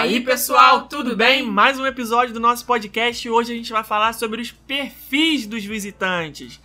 aí, pessoal, tudo bem? Mais um episódio do nosso podcast hoje a gente vai falar sobre os perfis dos visitantes.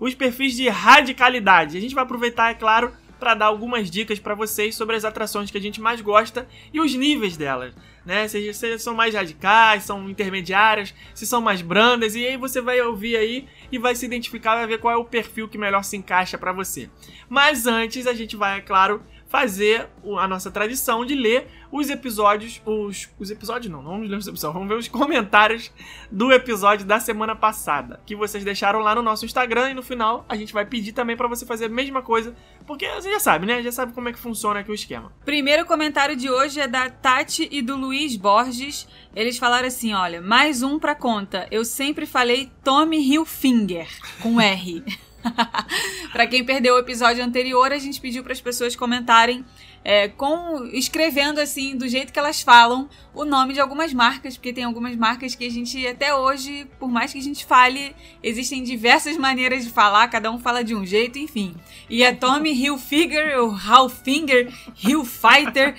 Os perfis de radicalidade. A gente vai aproveitar, é claro, para dar algumas dicas para vocês sobre as atrações que a gente mais gosta e os níveis delas, né? Se, se são mais radicais, são intermediárias, se são mais brandas e aí você vai ouvir aí e vai se identificar, vai ver qual é o perfil que melhor se encaixa para você. Mas antes a gente vai, é claro, fazer a nossa tradição de ler os episódios, os, os episódios não, não vamos ler os episódios, vamos ver os comentários do episódio da semana passada, que vocês deixaram lá no nosso Instagram e no final a gente vai pedir também para você fazer a mesma coisa, porque você já sabe, né? Já sabe como é que funciona aqui o esquema. Primeiro comentário de hoje é da Tati e do Luiz Borges. Eles falaram assim, olha, mais um pra conta. Eu sempre falei Tommy Hilfinger com R. para quem perdeu o episódio anterior, a gente pediu para as pessoas comentarem é, com escrevendo assim do jeito que elas falam o nome de algumas marcas, porque tem algumas marcas que a gente até hoje, por mais que a gente fale, existem diversas maneiras de falar, cada um fala de um jeito, enfim. E a Tommy Hilfiger, ou Halfinger, Hillfighter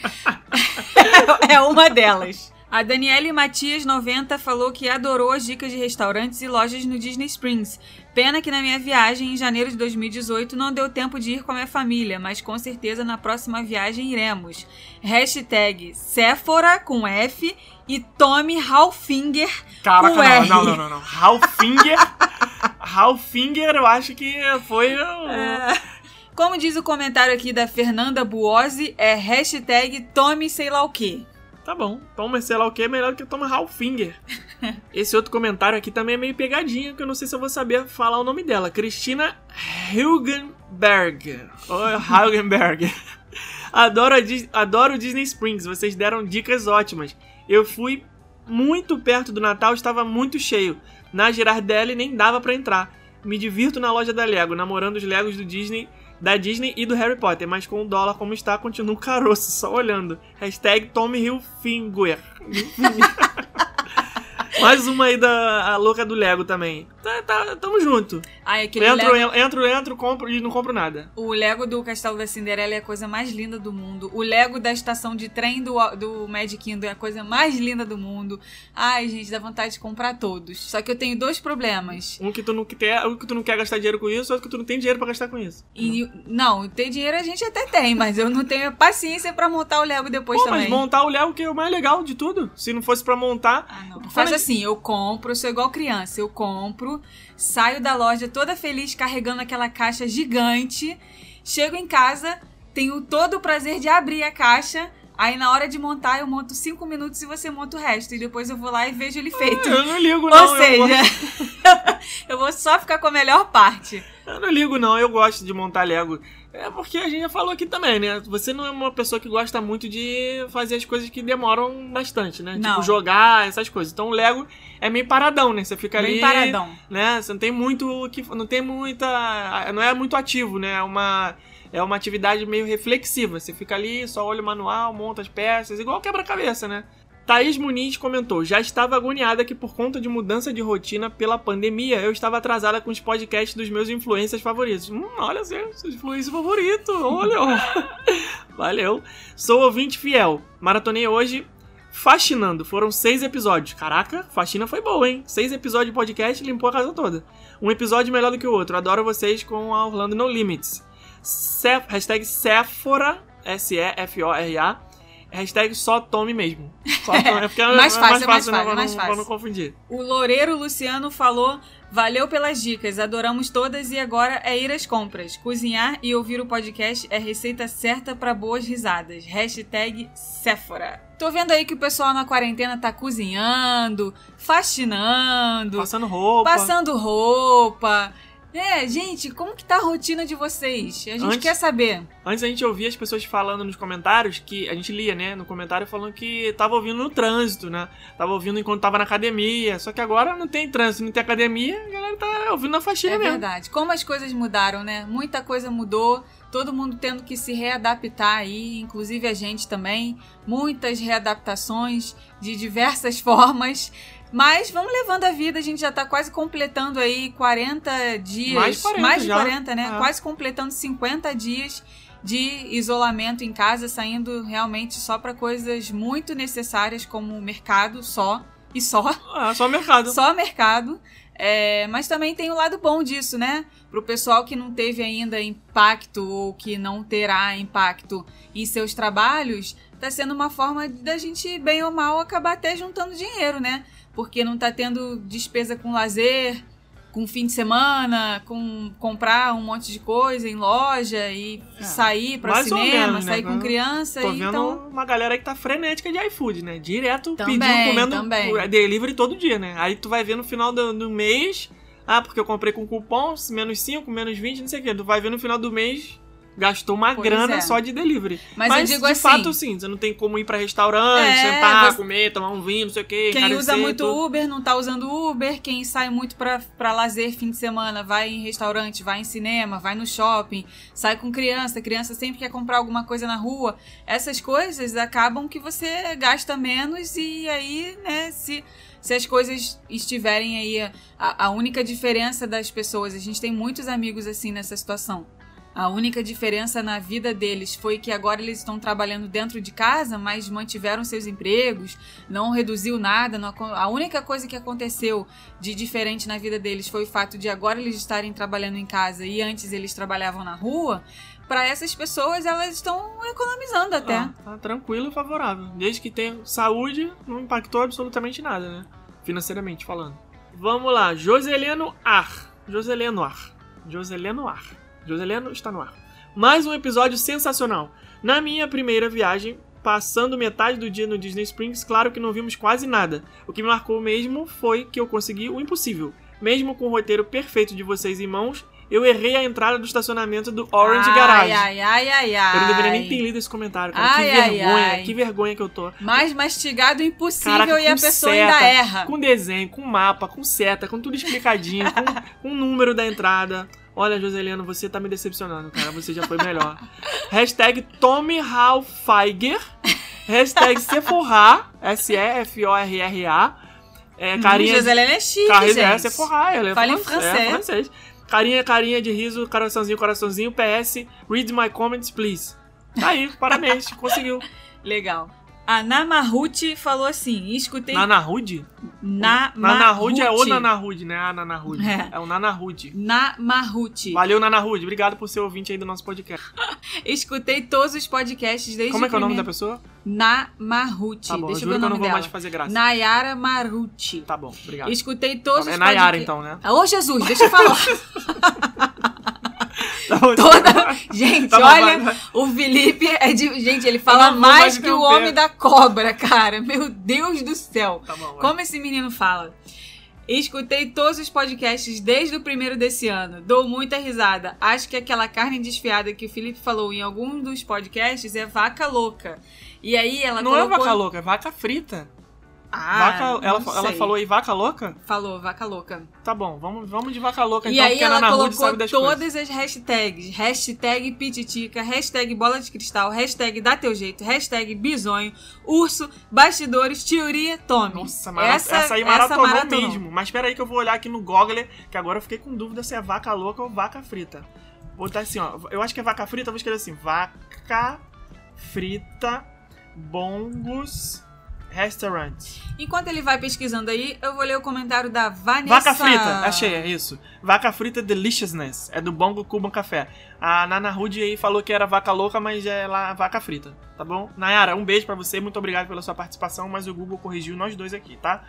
é uma delas. A Daniele Matias 90 falou que adorou as dicas de restaurantes e lojas no Disney Springs. Pena que na minha viagem em janeiro de 2018 não deu tempo de ir com a minha família, mas com certeza na próxima viagem iremos. Hashtag Sephora com F e Tommy Halfinger Caraca, com R. não, não, não, não. Halfinger. Halfinger, eu acho que foi. o- É. Como diz o comentário aqui da Fernanda Buozzi, é hashtag Tommy sei lá o quê. Tá bom. Toma, sei lá o que, é melhor do que toma Halfinger. Esse outro comentário aqui também é meio pegadinha, que eu não sei se eu vou saber falar o nome dela. Cristina Hilgenberg. Ou Hilgenberg. Adoro, adoro o Disney Springs, vocês deram dicas ótimas. Eu fui muito perto do Natal, estava muito cheio. Na Girardelli nem dava pra entrar. Me divirto na loja da Lego, namorando os Legos do Disney, da Disney e do Harry Potter, mas com o dólar como está, continuo caroço, só olhando. Hashtag Tommy Hilfinger. Mais uma aí da louca do Lego também. Tá, tá, tamo junto. Ai, aquele Entro, Lego, entro, entro, compro e não compro nada. o Lego do Castelo da Cinderela é a coisa mais linda do mundo. O Lego da estação de trem do, do Magic Kingdom é a coisa mais linda do mundo. Ai, gente, dá vontade de comprar todos. Só que eu tenho dois problemas. Um que tu não quer, um que tu não quer gastar dinheiro com isso, outro que tu não tem dinheiro pra gastar com isso. E, não, ter dinheiro a gente até tem, mas eu não tenho paciência pra montar o Lego depois Pô, também. mas montar o Lego que é o mais legal de tudo. Se não fosse pra montar, Ah, não. Faz aí. Assim, eu compro, eu sou igual criança, eu compro, saio da loja toda feliz carregando aquela caixa gigante, chego em casa, tenho todo o prazer de abrir a caixa, aí na hora de montar eu monto cinco minutos e você monta o resto, e depois eu vou lá e vejo ele feito. eu não ligo não. Ou eu seja, gosto- eu vou só ficar com a melhor parte. Eu não ligo, não. Eu gosto de montar Lego. É porque a gente já falou aqui também, né? Você não é uma pessoa que gosta muito de fazer as coisas que demoram bastante, né? Não. Tipo, jogar, essas coisas. Então o Lego é meio paradão, né? Você fica Bem ali. paradão. Né? Você não tem muito. o que Não tem muita. Não é muito ativo, né? É uma. É uma atividade meio reflexiva. Você fica ali, só olha o manual, monta as peças, igual quebra-cabeça, né? Thaís Muniz comentou: Já estava agoniada que por conta de mudança de rotina pela pandemia, eu estava atrasada com os podcasts dos meus influencers favoritos. Hum, olha seu, seu influencer favorito, olha. Valeu. Sou ouvinte fiel. Maratonei hoje Faxinando. Foram seis episódios. Caraca, faxina foi boa, hein? Seis episódios de podcast limpou a casa toda. Um episódio melhor do que o outro. Adoro vocês com a Orlando No Limits. Se, hashtag Sephora, S-E-F-O-R-A. Hashtag só tome mesmo. Só tome, é porque é Mais fácil, é mais né, fácil, pra mais não- fácil. Pra não confundir. O Loureiro Luciano falou: Valeu pelas dicas, adoramos todas e agora é ir às compras. Cozinhar e ouvir o podcast é receita certa para boas risadas. Hashtag Sephora. Tô vendo aí que o pessoal na quarentena tá cozinhando, faxinando, Passando roupa. passando roupa. É, gente, como que tá a rotina de vocês? A gente Antes- quer saber. Antes a gente ouvia as pessoas falando nos comentários que a gente lia, né, no comentário falando que tava ouvindo no trânsito, né? Tava ouvindo enquanto tava na academia. Só que agora não tem trânsito, não tem academia, a galera tá ouvindo na faxina É mesmo. verdade. Como as coisas mudaram, né? Muita coisa mudou. Todo mundo tendo que se readaptar aí, inclusive a gente também. Muitas readaptações de diversas formas. Mas vamos levando a vida, a gente já tá quase completando aí 40 dias. Mais de 40 de já. 40, né? É. Quase completando 50 dias de isolamento em casa, saindo realmente só para coisas muito necessárias como mercado só e só. Ah, só mercado. Só mercado. É, mas também tem o lado bom disso, né? Para o pessoal que não teve ainda impacto ou que não terá impacto em seus trabalhos, tá sendo uma forma da gente, bem ou mal, acabar até juntando dinheiro, né? Porque não tá tendo despesa com lazer, com fim de semana, com comprar um monte de coisa em loja e É, sair pra mais ou cinema, menos, né? sair com criança. Tô vendo então, uma galera que tá frenética de iFood, né? Direto Também, pedindo, comendo também. delivery todo dia, né? Aí tu vai ver no final do, do mês, ah, porque eu comprei com cupom, menos 5, menos 20, não sei o quê. Tu vai ver no final do mês, gastou uma Pois grana é. só de delivery. Mas digo de assim- fato, sim, você não tem como ir pra restaurante, É, sentar, você- comer, tomar um vinho, não sei o quê. Quem usa muito tudo. Uber não tá usando Uber. Quem sai muito pra, pra lazer fim de semana, vai em restaurante, vai em cinema, vai no shopping, sai com criança. Criança sempre quer comprar alguma coisa na rua. Essas coisas acabam que você gasta menos e aí, né, se, se as coisas estiverem aí. A, a única diferença das pessoas, a gente tem muitos amigos assim nessa situação. A única diferença na vida deles foi que agora eles estão trabalhando dentro de casa, mas mantiveram seus empregos, não reduziu nada. não a única coisa que aconteceu de diferente na vida deles foi o fato de agora eles estarem trabalhando em casa e antes eles trabalhavam na rua. Para essas pessoas, elas estão economizando até. Ah, tá tranquilo e favorável. Desde que tenha saúde, não impactou absolutamente nada, né? Financeiramente falando. Vamos lá, Joseleno Ar. Joseleno Ar. Joseleno Ar. Joseleno está no ar. Mais um episódio sensacional. Na minha primeira viagem, passando metade do dia no Disney Springs, claro que não vimos quase nada. O que me marcou mesmo foi que eu consegui o impossível. Mesmo com o roteiro perfeito de vocês em mãos, eu errei a entrada do estacionamento do Orange ai, Garage. Ai, ai, ai, ai. Eu não deveria nem ter lido esse comentário, cara. Ai, que vergonha, ai. que vergonha que eu tô. Mais mastigado impossível Caraca, e a pessoa seta, ainda erra. Com desenho, com mapa, com seta, com tudo explicadinho, com, com o número da entrada. Olha, Joseliano, você tá me decepcionando, cara. Você já foi melhor. Hashtag Tommy Hilfiger. Hashtag Sephora. S-E-F-O-R-R-A. É, carinha... Hum, Joselene é chique, Carinha, gente. é Sephora, ela é Fala em fran- francês. É, francês. Carinha, carinha de riso, coraçãozinho, coraçãozinho. PS, read my comments, please. Tá aí, parabéns, conseguiu. Legal. A Namaruti falou assim, escutei... Nanahude? Namaruti. Nanahude é o Nanahude, né? A Nanahude. É. É, o Nanahude. Namaruti. Valeu, Nanahude. Obrigado por ser ouvinte aí do nosso podcast. Escutei todos os podcasts desde Como é que é o nome da pessoa? Namaruti. Tá bom, Deixa eu ver o que eu nome não vou dela. mais te fazer graça. Nayara Maruti. Tá bom, obrigado. Escutei todos É os Nayara, podcasts. então, né? Ô, Jesus, deixa eu falar. Tá Toda... Gente, Tá olha, o Felipe é de... Gente, ele fala mais mais que o homem da cobra, cara. Meu Deus do céu. Tá bom. Como esse menino fala? Escutei todos os podcasts desde o primeiro desse ano. Dou muita risada. Acho que aquela carne desfiada que o Felipe falou em algum dos podcasts é vaca louca. E aí ela Não é colocou... vaca louca, é vaca frita. Ah, vaca, ela, ela falou aí vaca louca? Falou, vaca louca. Tá bom, vamos, vamos de vaca louca E então, aí a ela colocou sabe das coisas. todas as hashtags. Hashtag pititica, hashtag bola de cristal, hashtag dá teu jeito, hashtag bisonho, urso, bastidores, teoria, tome. Nossa, mara... essa, aí maratonou, mesmo. Mas espera aí que eu vou olhar aqui no Google, que agora eu fiquei com dúvida se é vaca louca ou vaca frita. Vou botar assim, ó. Eu acho que é vaca frita, vou escrever assim. Vaca frita bongos restaurants. Enquanto ele vai pesquisando aí, eu vou ler o comentário da Vanessa. Vaca frita, achei, é isso. Vaca frita Deliciousness, é do Bongo Cuban Café. A Nana Rude aí falou que era vaca louca, mas é lá vaca frita, tá bom? Nayara, um beijo pra você, muito obrigado pela sua participação, mas o Google corrigiu nós dois aqui, tá?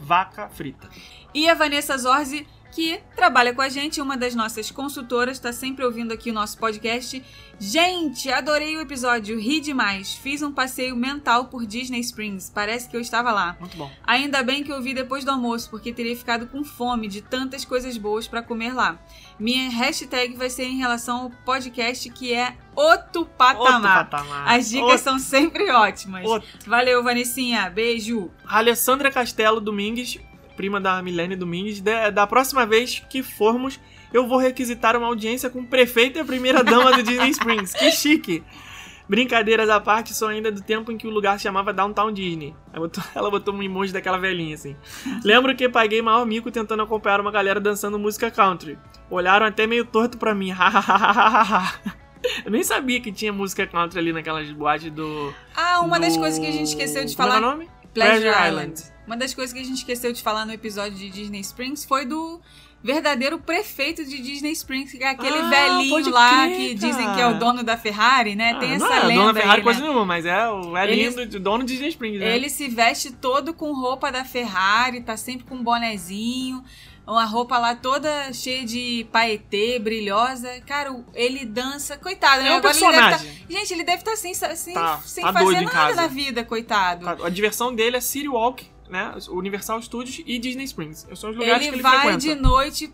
Vaca frita. E a Vanessa Zorzi, que trabalha com a gente, uma das nossas consultoras, está sempre ouvindo aqui o nosso podcast. Gente, adorei o episódio, ri demais. Fiz um passeio mental por Disney Springs, parece que eu estava lá. Muito bom. Ainda bem que eu vi depois do almoço, porque teria ficado com fome de tantas coisas boas para comer lá. Minha hashtag vai ser em relação ao podcast que é outro patamar. Outro patamar. As dicas Outro- são sempre ótimas. outro. Valeu, Vanessinha. Beijo. Alessandra Castelo Domingues, prima da Milene Domingues, da, da próxima vez que formos, eu vou requisitar uma audiência com o prefeito e a primeira dama do Disney Springs. Que chique! Brincadeiras à parte, sou ainda do tempo em que o lugar se chamava Downtown Disney. Ela botou, ela botou um emoji daquela velhinha assim. Lembro que paguei maior mico tentando acompanhar uma galera dançando música country. Olharam até meio torto pra mim. Eu nem sabia que tinha música country ali naquelas boates do. Ah, uma das do- coisas que a gente esqueceu de Como é falar. que é o nome? Pleasure Pleasure Island. Island. Uma das coisas que a gente esqueceu de falar no episódio de Disney Springs foi do verdadeiro prefeito de Disney Springs, que é aquele Ah, velhinho lá crer, que dizem que é o dono da Ferrari, né? Tem Ah, essa não é lenda Dona Ferrari aí, coisa né? nenhuma, mas é o velhinho Ele- do dono de Disney Springs, né? Ele se veste todo com roupa da Ferrari, tá sempre com um bonezinho, uma roupa lá toda cheia de paetê, brilhosa. Cara, ele dança, coitado, né? É um Agora ele deve personagem. tá- Gente, ele deve estar sem, sem, Tá- sem tá fazer nada na vida, coitado. A diversão dele é City Walk, né? Universal Studios e Disney Springs. São os lugares que Ele ele vai frequenta. de noite,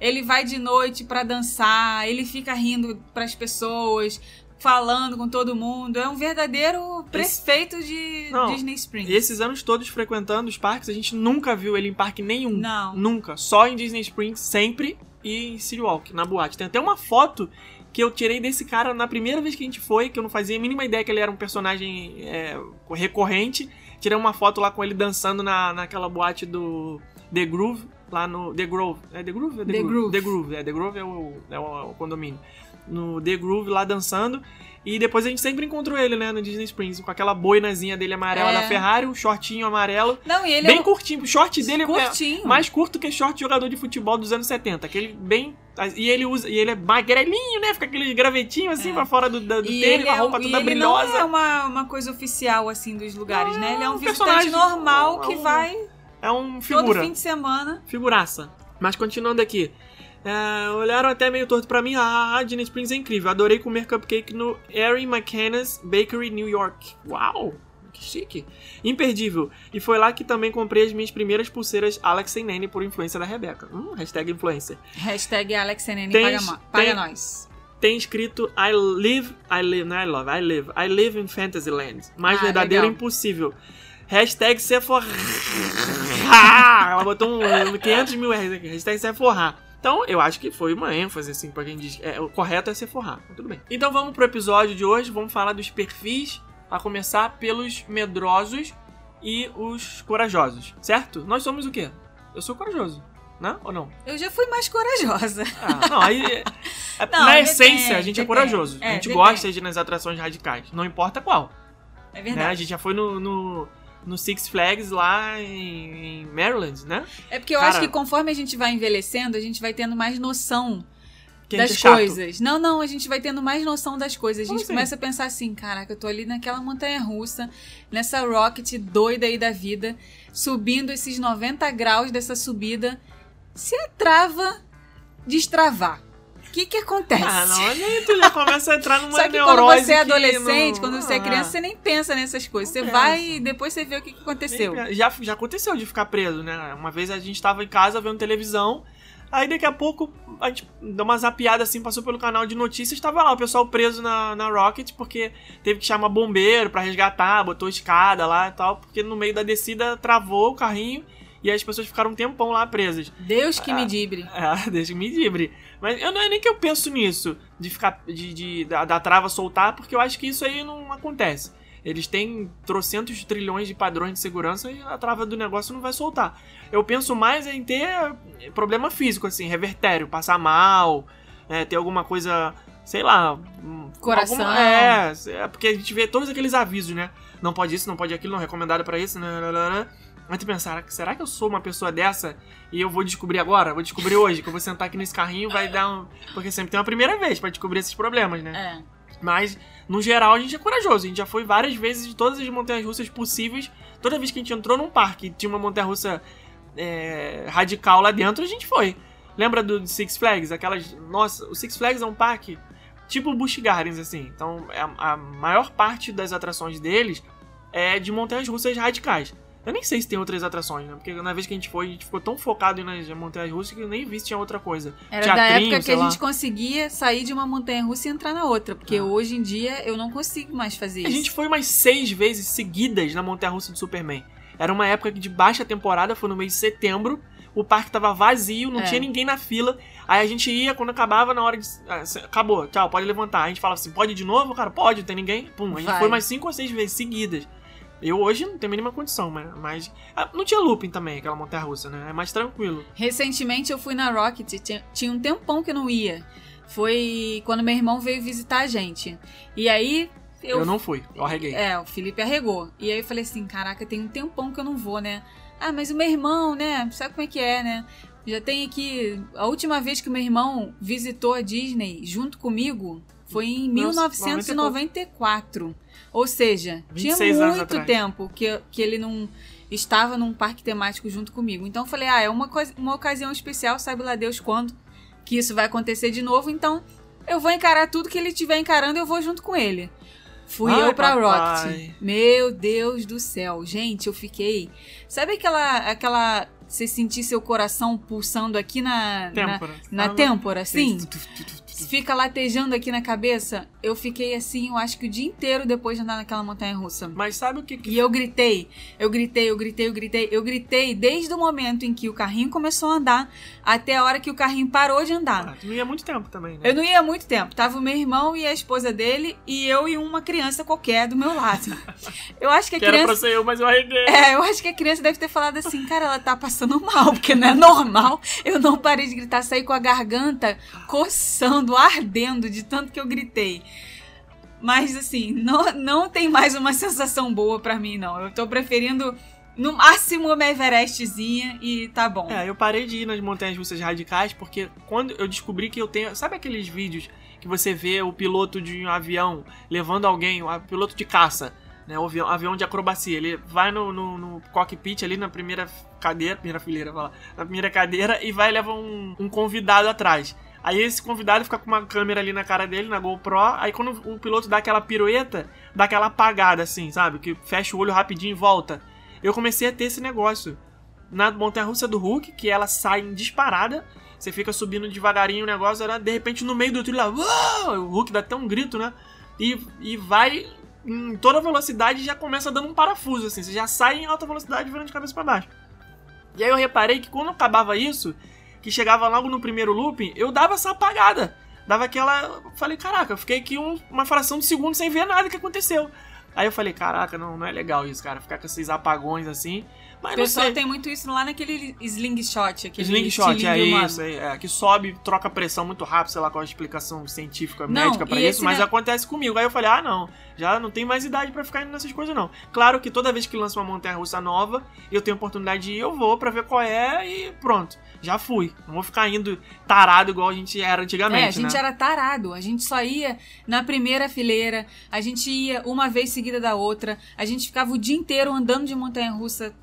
ele vai de noite pra dançar, ele fica rindo pras pessoas, falando com todo mundo. É um verdadeiro prefeito de Não, Disney Springs. E esses anos todos frequentando os parques, a gente nunca viu ele em parque nenhum. Não. Nunca. Só em Disney Springs, sempre. E em City Walk, na boate. Tem até uma foto que eu tirei desse cara na primeira vez que a gente foi, que eu não fazia a mínima ideia que ele era um personagem é, recorrente. Tirei uma foto lá com ele dançando na, naquela boate do The Groove, lá no The Grove. É The Groove? É The Groove. The Groove, é. The Groove é o, é o, o condomínio. No The Groove lá dançando. E depois a gente sempre encontrou ele, né, no Disney Springs, com aquela boinazinha dele amarela É. da Ferrari, um shortinho amarelo. Não, e ele bem é um curtinho. O short dele é curtinho. mais curto que short de jogador de futebol dos anos 70. Aquele bem. E ele usa. E ele é magrelinho, né? Fica aquele gravetinho assim É. pra fora do, do E tênis, ele, com a é, roupa e toda ele brilhosa. não é uma, uma coisa oficial, assim, dos lugares, né? Ele é um, um visitante normal é que um vai É um todo figura. fim de semana. Figuraça. Mas continuando aqui. É, olharam até meio torto pra mim. Ah, a Disney Springs é incrível. Adorei comer cupcake no Erin McKenna's Bakery New York. Uau! Que chique. Imperdível. E foi lá que também comprei as minhas primeiras pulseiras Alex e Nene por influência da Rebeca. Hum, hashtag influencer. Hashtag AlexNN Tem- paga, mo- paga tem- nós. tem escrito I live, I live, não é I love, I live, I live in Fantasyland. Mais Ah, verdadeiro é legal. impossível. Hashtag Sephora. Ela botou um 500 mil reais aqui. Hashtag Sephora. Então, eu acho que foi uma ênfase, assim, pra quem diz. É, o correto é Sephora. Tudo bem. Então, vamos pro episódio de hoje. Vamos falar dos perfis. A começar pelos medrosos e os corajosos. Certo? Nós somos o quê? Eu sou corajoso. Né? Ou não? Eu já fui mais corajosa. Ah, não, aí. é- é- Não, na depende, essência, a gente é depende. corajoso. É, a gente depende. gosta de ir nas atrações radicais. Não importa qual. É Né? A verdade. gente já foi no, no, no Six Flags lá em, Maryland, né? É porque eu Cara- acho que conforme a gente vai envelhecendo, a gente vai tendo mais noção das é coisas. Não, não, a gente vai tendo mais noção das coisas. A Como gente assim? começa a pensar assim, caraca, eu tô ali naquela montanha russa, nessa rocket doida aí da vida, subindo esses 90 graus dessa subida. Se a trava destravar, que que acontece? Ah, não, aí tu já começa a entrar numa Só que quando você é que adolescente, não- quando você é Ah, criança, você nem pensa nessas coisas. Você Não vai pensa. e depois você vê o que, que aconteceu. Já, já aconteceu de ficar preso, né? Uma vez a gente tava em casa vendo televisão, aí daqui a pouco a gente deu uma zapiada assim, passou pelo canal de notícias, tava lá o pessoal preso na, na Rocket porque teve que chamar bombeiro pra resgatar, botou escada lá e tal, porque no meio da descida travou o carrinho e as pessoas ficaram um tempão lá presas. Deus que Ah. me dibre. É, deixa me livre. Mas eu não é nem que eu penso nisso, de ficar. de, de- da, da trava soltar, porque eu acho que isso aí não acontece. Eles têm trocentos trilhões de padrões de segurança e a trava do negócio não vai soltar. Eu penso mais em ter problema físico, assim, revertério, passar mal, é, ter alguma coisa, sei lá. hum, Coração. alguma- é, é, porque a gente vê todos aqueles avisos, né? Não pode isso, não pode aquilo, não recomendado pra isso, né? né, né, né. Mas tu pensar, será que eu sou uma pessoa dessa e eu vou descobrir agora? Vou descobrir hoje, que eu vou sentar aqui nesse carrinho vai dar um. Porque sempre tem uma primeira vez pra descobrir esses problemas, né? É. Mas, no geral, a gente é corajoso. A gente já foi várias vezes de todas as montanhas russas possíveis. Toda vez que a gente entrou num parque e tinha uma montanha russa é, radical lá dentro, a gente foi. Lembra do Six Flags? Aquelas. Nossa, o Six Flags é um parque tipo Busch Gardens, assim. Então, é a, a maior parte das atrações deles é de montanhas russas radicais. Eu nem sei se tem outras atrações, né? Porque na vez que a gente foi, a gente ficou tão focado nas montanhas russas que eu nem vi se tinha outra coisa. Era da Teatrinho, época que a gente conseguia sair de uma montanha russa e entrar na outra. Porque Ah. hoje em dia eu não consigo mais fazer A isso. gente foi umas seis vezes seguidas na Montanha Russa do Superman. Era uma época de baixa temporada, foi no mês de setembro. O parque tava vazio, não É. tinha ninguém na fila. Aí a gente ia, quando acabava, na hora de. ah, acabou, tchau, pode levantar. A gente falava assim: pode ir de novo? Cara, pode, não tem ninguém. Pum, a gente Vai. foi mais cinco ou seis vezes seguidas. Eu hoje não tenho a mínima condição, mas. mas ah, não tinha looping também, aquela montanha russa, né? É mais tranquilo. Recentemente eu fui na Rocket, tinha, tinha um tempão que eu não ia. foi quando meu irmão veio visitar a gente. E aí eu, Eu, não fui, eu arreguei. É, o Felipe arregou. E aí eu falei assim: caraca, tem um tempão que eu não vou, né? Ah, mas o meu irmão, né? Sabe como é que é, né? Já tem aqui. A última vez que o meu irmão visitou a Disney junto comigo foi em Nossa, 1994. Ou seja, tinha 26 anos muito tempo que, que ele não estava num parque temático junto comigo. Então eu falei: ah, é uma, uma ocasião especial, sabe lá Deus quando que isso vai acontecer de novo. Então eu vou encarar tudo que ele estiver encarando, eu vou junto com ele. Fui Ai, eu pra papai. Rocket. Meu Deus do céu. Gente, eu fiquei. Sabe aquela. aquela. Você sentir seu coração pulsando aqui na. na- Têmpora. Na, Ah, têmpora, assim? Fica latejando aqui na cabeça. Eu fiquei assim, eu acho que o dia inteiro depois de andar naquela montanha russa. Mas sabe o que que E eu gritei, eu gritei, eu gritei, eu gritei, eu gritei desde o momento em que o carrinho começou a andar até a hora que o carrinho parou de andar. Ah, tu não ia muito tempo também, né? Eu não ia muito tempo. Tava o meu irmão e a esposa dele e eu e uma criança qualquer do meu lado. Eu acho que a Que era pra criança. ser eu, mas eu arreguei. É, eu acho que a criança deve ter falado assim, cara, ela tá passando mal, porque não é normal. Eu não parei de gritar, saí com a garganta coçando, ardendo de tanto que eu gritei. Mas assim, não, não tem mais uma sensação boa pra mim, não. Eu tô preferindo, no máximo, uma Everestzinha e tá bom. É, eu parei de ir nas montanhas russas radicais porque quando eu descobri que eu tenho. Sabe aqueles vídeos que você vê o piloto de um avião levando alguém, o piloto de caça, né? O avião, avião de acrobacia. Ele vai no, no, no cockpit ali na primeira cadeira, primeira fileira, lá, na primeira cadeira e vai e leva um, um convidado atrás. Aí esse convidado fica com uma câmera ali na cara dele, na GoPro. Aí quando o piloto dá aquela pirueta, dá aquela apagada assim, sabe? Que fecha o olho rapidinho e volta. Eu comecei a ter esse negócio na montanha russa do Hulk, que ela sai disparada. Você fica subindo devagarinho o negócio, era, de repente no meio do trilho lá, o Hulk dá até um grito, né? E, e vai em toda velocidade e já começa dando um parafuso, assim. Você já sai em alta velocidade virando de cabeça pra baixo. E aí eu reparei que quando acabava isso, que chegava logo no primeiro looping, eu dava essa apagada. Dava aquela. Falei, caraca, fiquei aqui um- uma fração de segundo sem ver nada que aconteceu. Aí eu falei, caraca, não, não é legal isso, cara, ficar com esses apagões assim. Mas O pessoal sei. tem muito isso lá naquele slingshot. Aquele Slingshot, é humano. isso, é, é, que sobe, troca pressão muito rápido, sei lá qual a explicação científica, Não, médica pra e isso, mas ne- acontece comigo. Aí eu falei, ah, não, já não tem mais idade pra ficar indo nessas coisas, não. Claro que toda vez que lança uma montanha russa nova, eu tenho oportunidade de ir, eu vou pra ver qual é e pronto, já fui. Não vou ficar indo tarado igual a gente era antigamente, É, a gente né? era tarado. A gente só ia na primeira fileira, a gente ia uma vez seguida da outra, a gente ficava o dia inteiro andando de montanha russa.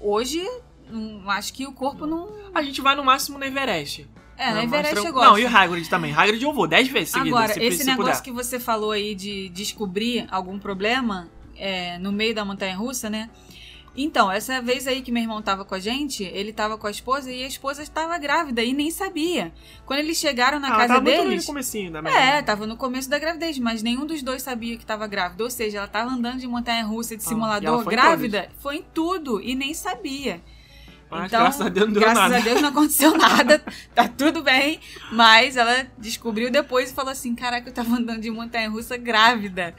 Hoje, hum, acho que o corpo não. A gente vai no máximo no Everest. É, na Everest eu tranquilo. gosto. Não, e o Hagrid também. Hagrid eu vou 10 vezes seguidas, Agora, se, esse se negócio puder. que você falou aí de descobrir algum problema é, no meio da montanha russa, né? Então, essa vez aí que meu irmão tava com a gente, ele tava com a esposa e a esposa estava grávida e nem sabia. Quando eles chegaram na Ah, casa tava muito deles. no comecinho da É, tava no começo da gravidez, mas nenhum dos dois sabia que tava grávida. Ou seja, ela tava andando de montanha russa, de Ah, simulador, foi em grávida, foi em tudo e nem sabia. Mas então, graças a Deus não deu graças nada. a Deus não aconteceu nada, tá tudo bem. Mas ela descobriu depois e falou assim: Caraca, eu tava andando de montanha russa grávida.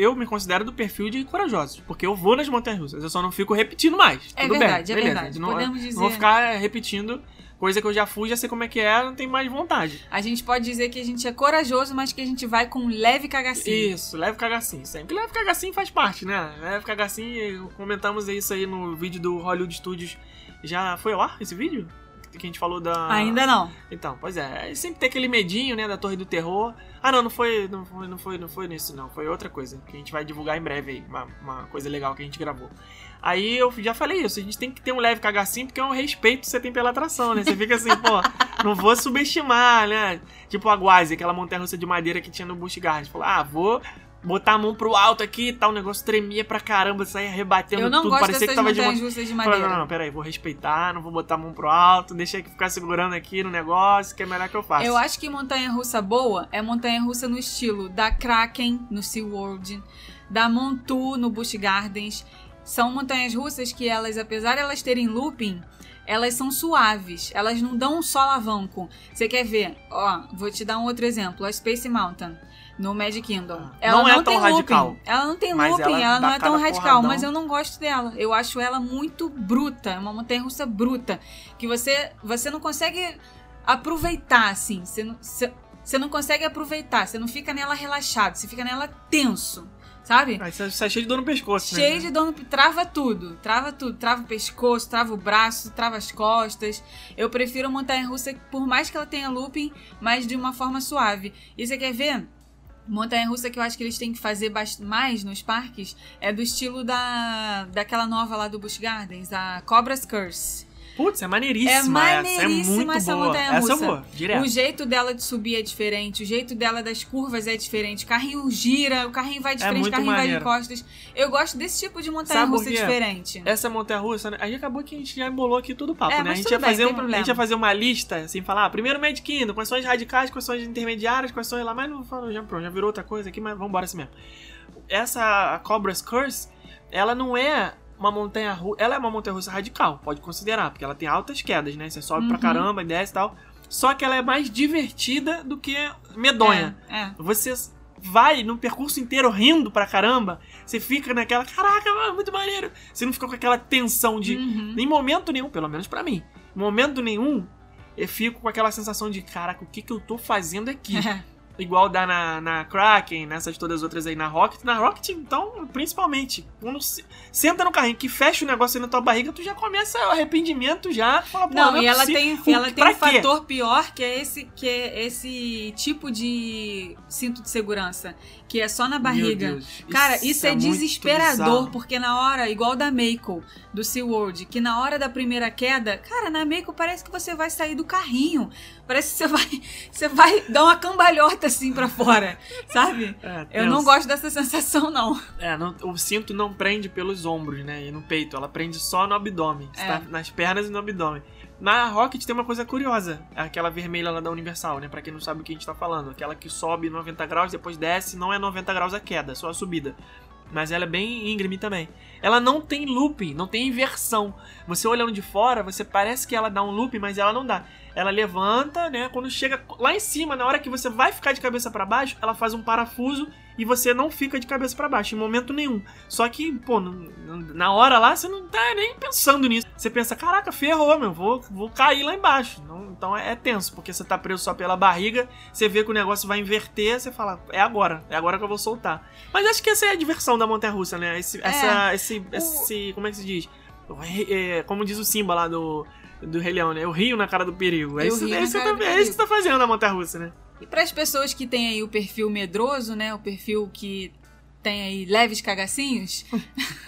Eu me considero do perfil de corajosos, porque eu vou nas montanhas russas, eu só não fico repetindo mais. É Tudo verdade, é bem, beleza. verdade. Não, Podemos não dizer- vou ficar é, repetindo coisa que eu já fui, já sei como é que é, não tem mais vontade. A gente pode dizer que a gente é corajoso, mas que a gente vai com leve cagacinho. Isso, leve cagacinho, sempre. Leve cagacinho faz parte, né? Leve cagacinho, comentamos isso aí no vídeo do Hollywood Studios. Já foi ar esse vídeo? Que a gente falou da. Ainda não. Então, pois é, sempre tem aquele medinho, né, da Torre do Terror. Ah, não, não foi, não foi, não foi, não foi nisso, não. Foi outra coisa que a gente vai divulgar em breve aí, uma, uma coisa legal que a gente gravou. Aí eu já falei isso, a gente tem que ter um leve cagacinho porque é um respeito que você tem pela atração, né? Você fica assim, pô, não vou subestimar, né? Tipo a Guazi, aquela montanha-russa de madeira que tinha no Busch Gardens. Falou, ah, vou botar a mão pro alto aqui e tal, o negócio tremia pra caramba, saia rebatendo Eu não tudo, gosto parecia que tava de montanhas mon- russas de Falei, madeira. não, não, peraí, vou respeitar, não vou botar a mão pro alto, deixa que ficar segurando aqui no negócio, que é melhor que eu faça. Eu acho que montanha russa boa é montanha russa no estilo da Kraken no SeaWorld, da Montu no Busch Gardens. São montanhas russas que elas, apesar de elas terem looping, elas são suaves, elas não dão um só alavanco. Você quer ver? Ó, vou te dar um outro exemplo, a Space Mountain no Magic Kingdom. Ah, Ela não é não tão tem looping. radical. Ela não tem looping, ela ela, não dá é tão radical, porradão. mas eu não gosto dela. Eu acho ela muito bruta, é uma montanha russa bruta, que você você não consegue aproveitar assim. Você não- você- você não consegue aproveitar, você não fica nela relaxado, você fica nela tenso, sabe? Aí você sai cheio de dor no pescoço, Cheio né? de dor no... Trava tudo. Trava tudo. Trava o pescoço, trava o braço, trava as costas. Eu prefiro montanha-russa, por mais que ela tenha looping, mas de uma forma suave. E você quer ver? Montanha-russa que eu acho que eles têm que fazer mais nos parques é do estilo da daquela nova lá do Busch Gardens, a Cobra's Curse. Putz, é maneiríssima. É essa. maneiríssima é muito essa boa. Essa eu vou, direto. O jeito dela de subir é diferente, o jeito dela das curvas é diferente. O carrinho gira, o carrinho vai de É frente, o muito carrinho vai de maneiro. costas. Eu gosto desse tipo de por quê? diferente. Essa montanha russa? Aí acabou que a gente já embolou aqui todo o papo, É, né? A gente, ia bem, fazer um- a gente ia fazer uma lista, assim, falar, ah, primeiro Mad Kingdom, quais são as radicais, quais são as intermediárias, quais são lá, mas não falou, já, já virou outra coisa aqui, mas vamos embora assim mesmo. Essa a Cobra's Curse, ela não é uma montanha russa, ela é uma montanha russa radical, pode considerar, porque ela tem altas quedas, né? Você sobe pra Uhum. caramba, desce e tal. Só que ela é mais divertida do que medonha. É, é. Você vai no percurso inteiro rindo pra caramba, você fica naquela, caraca, mano, muito maneiro. Você não fica com aquela tensão de. Uhum. Em momento nenhum, pelo menos pra mim, em momento nenhum, eu fico com aquela sensação de, caraca, o que que eu tô fazendo aqui? Igual dá na, na Kraken, nessas todas as outras aí na Rocket. Na Rocket, então, principalmente, quando se- senta no carrinho que fecha o negócio aí na tua barriga, tu já começa o arrependimento já. Fala, Pô, Não, é e ela possível. tem, ela tem um quê? fator pior que é esse que é esse tipo de cinto de segurança, que é só na Meu barriga. Deus, Cara, isso, é, muito desesperador, porque na hora, igual da Mako, do SeaWorld, que na hora da primeira queda, cara, na Mako parece que você vai sair do carrinho. Parece que você vai, você vai dar uma cambalhota assim pra fora, sabe? É, Eu não gosto dessa sensação, não. É, não- o cinto não prende pelos ombros, né? E no peito. Ela prende só no abdômen. É. Tá nas pernas e no abdômen. Na Rocket tem uma coisa curiosa. É Aquela vermelha lá da Universal, né? Pra quem não sabe o que a gente tá falando. Aquela que sobe 90 graus, depois desce. Não é 90 graus a queda, é só a subida. Mas ela é bem íngreme também. Ela não tem looping, não tem inversão. Você olhando de fora, você parece que ela dá um looping, mas ela não dá. Ela levanta, né? Quando chega lá em cima, na hora que você vai ficar de cabeça pra baixo, ela faz um parafuso e você não fica de cabeça pra baixo em momento nenhum. Só que, pô, na hora lá você não tá nem pensando nisso. Você pensa, caraca, ferrou, meu, vou, vou cair lá embaixo. Não- então é, é tenso, porque você tá preso só pela barriga, você vê que o negócio vai inverter, você fala, é agora, é agora que eu vou soltar. Mas acho que essa é a diversão da montanha russa, né? Esse, essa, esse, esse, como é que se diz? O é, como diz o Simba lá do, do Rei Leão, né? Eu rio na cara do perigo. É isso, é na isso, tá, é isso que tá fazendo a montanha russa, né? E para as pessoas que têm aí o perfil medroso, né? O perfil que tem aí leves cagacinhos.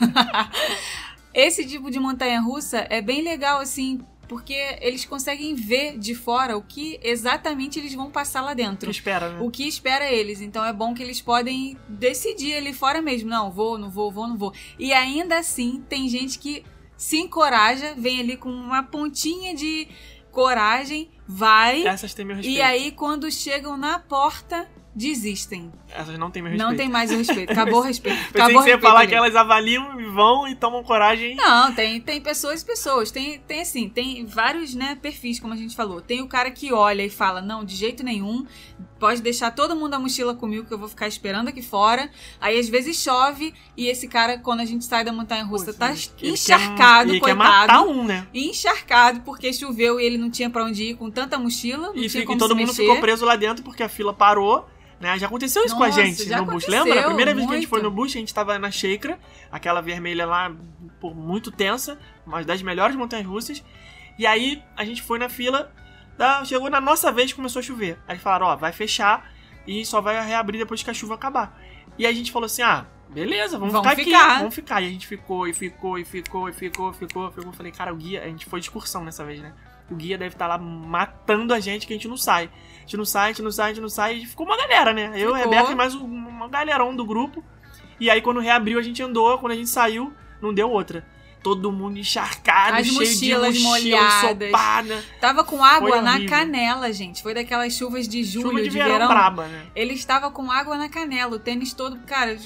esse tipo de montanha russa é bem legal, assim, porque eles conseguem ver de fora o que exatamente eles vão passar lá O que dentro. espera, né? O que espera eles. Então é bom que eles podem decidir ali fora mesmo. Não, vou, não vou, vou, não vou. E ainda assim, tem gente que se encoraja, vem ali com uma pontinha de coragem, vai. Essas têm meu respeito. E aí, quando chegam na porta, desistem. Essas não têm meu respeito. Não tem mais o respeito. Acabou o respeito. Pensei Acabou o que você respeito falar que elas avaliam e vão e tomam coragem. Não, tem, tem pessoas e pessoas. Tem, tem assim, tem vários né, perfis, como a gente falou. Tem o cara que olha e fala, não, de jeito nenhum. Pode deixar todo mundo a mochila comigo que eu vou ficar esperando aqui fora. Aí às vezes chove e esse cara, quando a gente sai da montanha russa, tá Ele encharcado, quer, ele quer coitado. matar um, né? Encharcado porque choveu e ele não tinha pra onde ir com tanta mochila. E, fica- e todo mundo mexer. ficou preso lá dentro porque a fila parou. Né? Já aconteceu isso com a Nossa, gente no bus. Lembra? A primeira vez que a gente foi no bus, a gente tava na Sheikra, aquela vermelha lá, por muito tensa, uma das melhores montanhas russas. E aí a gente foi na fila, chegou na nossa vez começou a chover. Aí falaram: ó, vai fechar e só vai reabrir depois que a chuva acabar. E a gente falou assim: ah, beleza, vamos, Vamos ficar, ficar. aqui, vamos ficar. E a gente ficou, e ficou, e ficou, e ficou, ficou, ficou. Eu falei, cara, o guia, a gente foi de excursão nessa vez, né? O guia deve estar lá matando a gente que a gente não sai. A gente não sai, a gente não sai, a gente não sai. E ficou uma galera, né? Eu, Ficou. Rebeca e mais um- uma galerão do grupo. E aí quando reabriu a gente andou, quando a gente saiu, não deu outra. Todo mundo encharcado, As cheio mochilas de mochila molhadas. ensopada. Tava com água na canela, gente. Foi daquelas chuvas de julho, Chuva de, de, verão, verão. braba, né? Ele estava com água na canela, o tênis todo. Cara,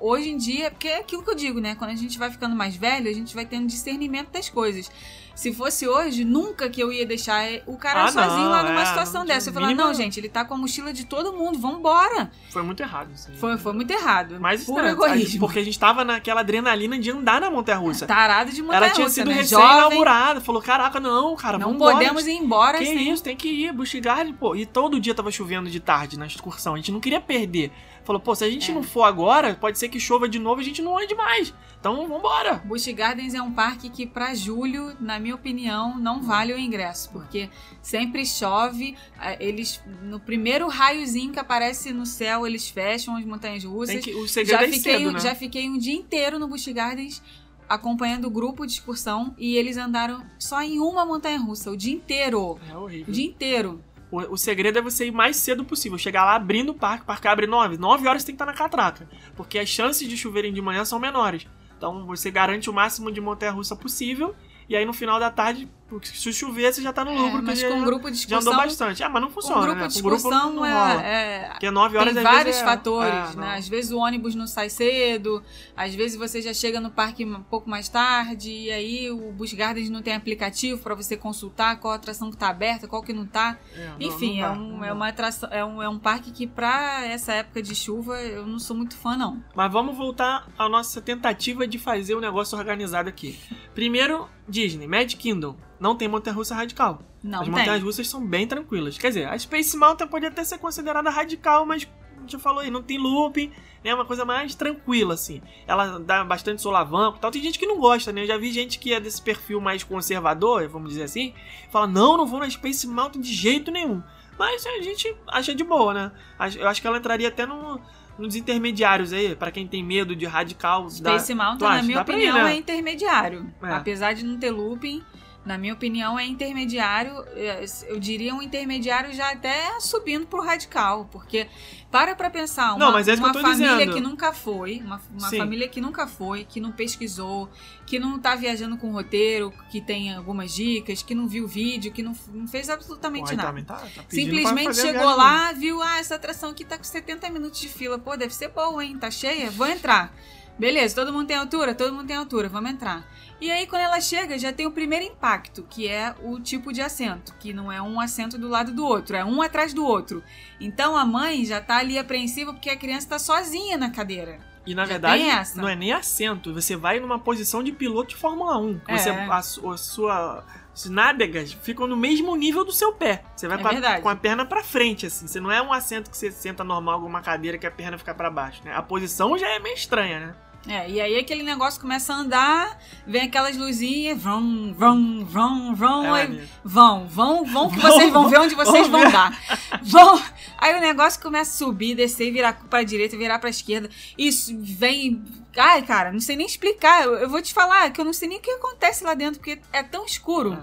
hoje em dia, porque é aquilo que eu digo, né? Quando a gente vai ficando mais velho, a gente vai tendo discernimento das coisas. Se fosse hoje, nunca que eu ia deixar o cara Ah, sozinho não, lá numa é, situação não dessa. Eu falar, não, gente, ele tá com a mochila de todo mundo, vambora. Foi muito errado isso aí. Foi, foi muito errado. Mas Puro egoísmo. Porque a gente tava naquela adrenalina de andar na montanha-russa. Tarado de montanha Ela tinha sido né? recém-inaugurada. Falou, caraca, não, cara, Não vamos embora. podemos ir embora Que sem... isso, tem que ir, Busch Garden, pô. E todo dia tava chovendo de tarde na excursão. A gente não queria perder. Falou, pô, se a gente É. não for agora, pode ser que chova de novo e a gente não ande mais. Então, vambora. Busch Gardens é um parque que, pra julho, na minha opinião, não vale o ingresso, porque sempre chove. eh, Eles, no primeiro raiozinho que aparece no céu, eles fecham as montanhas russas. Que, o segredo já, é fiquei, cedo, né? já fiquei um dia inteiro no Busch Gardens acompanhando o grupo de excursão e eles andaram só em uma montanha russa o dia inteiro. É horrível. O dia inteiro. O, o segredo é você ir mais cedo possível. Chegar lá abrindo o parque. O parque abre 9. 9 horas você tem que estar na catraca. Porque as chances de choverem de manhã são menores. Então você garante o máximo de montanha-russa possível. E aí no final da tarde, porque se chover, você já tá no É, lucro. mas que com já, um grupo de já andou bastante. Ah, mas não funciona, um grupo né? de Com grupo é, é Porque 9 horas Tem vários é- fatores, é, né? Às vezes o ônibus não sai cedo, às vezes você já chega no parque um pouco mais tarde, e aí o Busch Gardens não tem aplicativo pra você consultar qual atração que tá aberta, qual que não tá. É, não- Enfim, não é, dá, um, é uma atração, é um, é um parque que pra essa época de chuva eu não sou muito fã, não. Mas vamos voltar à nossa tentativa de fazer o negócio organizado aqui. Primeiro, Disney, Magic Kingdom. Não tem montanha-russa radical. Não As montanhas-russas são bem tranquilas. Quer dizer, a Space Mountain pode até ser considerada radical, mas a gente já falou aí, não tem looping, né? É uma coisa mais tranquila, assim. Ela dá bastante solavanco e tal. Tem gente que não gosta, né? Eu já vi gente que é desse perfil mais conservador, vamos dizer assim, fala, não, não vou na Space Mountain de jeito nenhum. Mas a gente acha de boa, né? Eu acho que ela entraria até no, nos intermediários aí, pra quem tem medo de radical. Space Mountain, tu na minha Dá pra ir, opinião, né? é intermediário. É. Apesar de não ter looping, na minha opinião, é intermediário. É, Eu diria um intermediário já até subindo pro radical. Porque, para pra pensar, uma, Não, mas é que uma tô família dizendo. que nunca foi, uma, uma família que nunca foi, que não pesquisou, que não tá viajando com roteiro, que tem algumas dicas, que não viu vídeo, que não, não fez absolutamente aí nada. tá- tá Simplesmente chegou lá, viu, ah, essa atração aqui tá com 70 minutos de fila. Pô, deve ser boa, hein? Tá cheia? Vou entrar. Beleza, todo mundo tem altura? Todo mundo tem altura, vamos entrar. E aí, quando ela chega, já tem o primeiro impacto, que é o tipo de assento, que não é um assento do lado do outro, é um atrás do outro. Então a mãe já tá ali apreensiva porque a criança tá sozinha na cadeira. E na Já verdade, não é nem assento. Você vai numa posição de piloto de Fórmula 1. É. Você, a, a sua. As nádegas ficam no mesmo nível do seu pé. Você vai É com a- verdade. com a perna pra frente, assim. Você não é um assento que você senta normal, alguma cadeira que a perna fica pra baixo, né? A posição já é meio estranha, né? É, e aí aquele negócio começa a andar, vem aquelas luzinhas, vão, vão, vão, vão, É. Vão, vão, vão, que vocês vão ver onde vocês vão vão dar. Vão. Aí o negócio começa a subir, descer, virar pra direita, virar pra esquerda. Isso vem. Ai, cara, não sei nem explicar. Eu, eu vou te falar que eu não sei nem o que acontece lá dentro, porque é tão escuro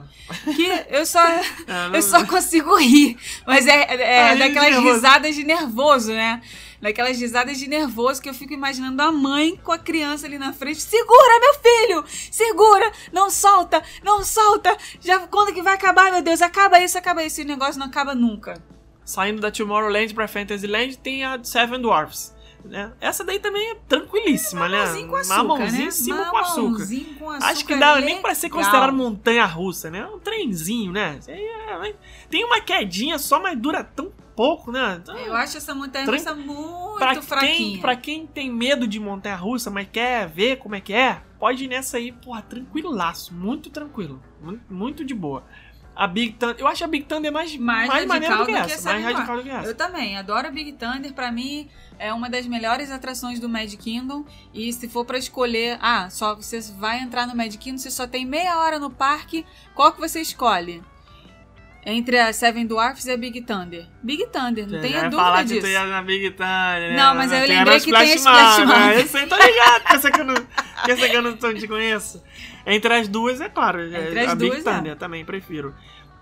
que eu só, É, não- eu só consigo rir. Mas é, é de daquelas nervoso. risadas de nervoso, né? Daquelas risadas de nervoso que eu fico imaginando a mãe com a criança ali na frente. Segura, meu filho! Segura! Não solta! Não solta! Já quando que vai acabar, meu Deus? Acaba isso, acaba isso. E o negócio não acaba nunca. Saindo da Tomorrowland pra Fantasyland tem a Seven Dwarfs. Né? Essa daí também é tranquilíssima, né? Mamãozinho com açúcar, Mamãozinho né? com açúcar. Com açúcar. Acho que dá nem pra ser legal. considerado montanha russa, né? É um trenzinho, né? É- Tem uma quedinha só, mas dura tão pouco, né? Então, Eu acho essa montanha Tran- russa muito pra, quem, fraquinha. pra quem tem medo de montanha russa, mas quer ver como é que é, pode ir nessa aí, porra, tranquilaço. Muito tranquilo. Muito, de boa. A Big Thunder. Eu acho a Big Thunder mais, Mais mais, maneira do que do que essa. mais radical do que essa. Eu também, adoro a Big Thunder. Pra mim, é uma das melhores atrações do Magic Kingdom. E se for pra escolher, ah, só você vai entrar no Magic Kingdom, você só tem meia hora no parque, qual que você escolhe? Entre a Seven Dwarfs e a Big Thunder. Big Thunder, não Você tenha dúvida falar disso. que tu ia na Big Thunder, né? Não, mas eu Tem lembrei que tem a Splash Mountain, né? Eu sei, tô ligado. Pensa que eu não, pensa que eu não te conheço. Entre as duas, é claro. é, Entre as a Big duas, é. Thunder também, prefiro.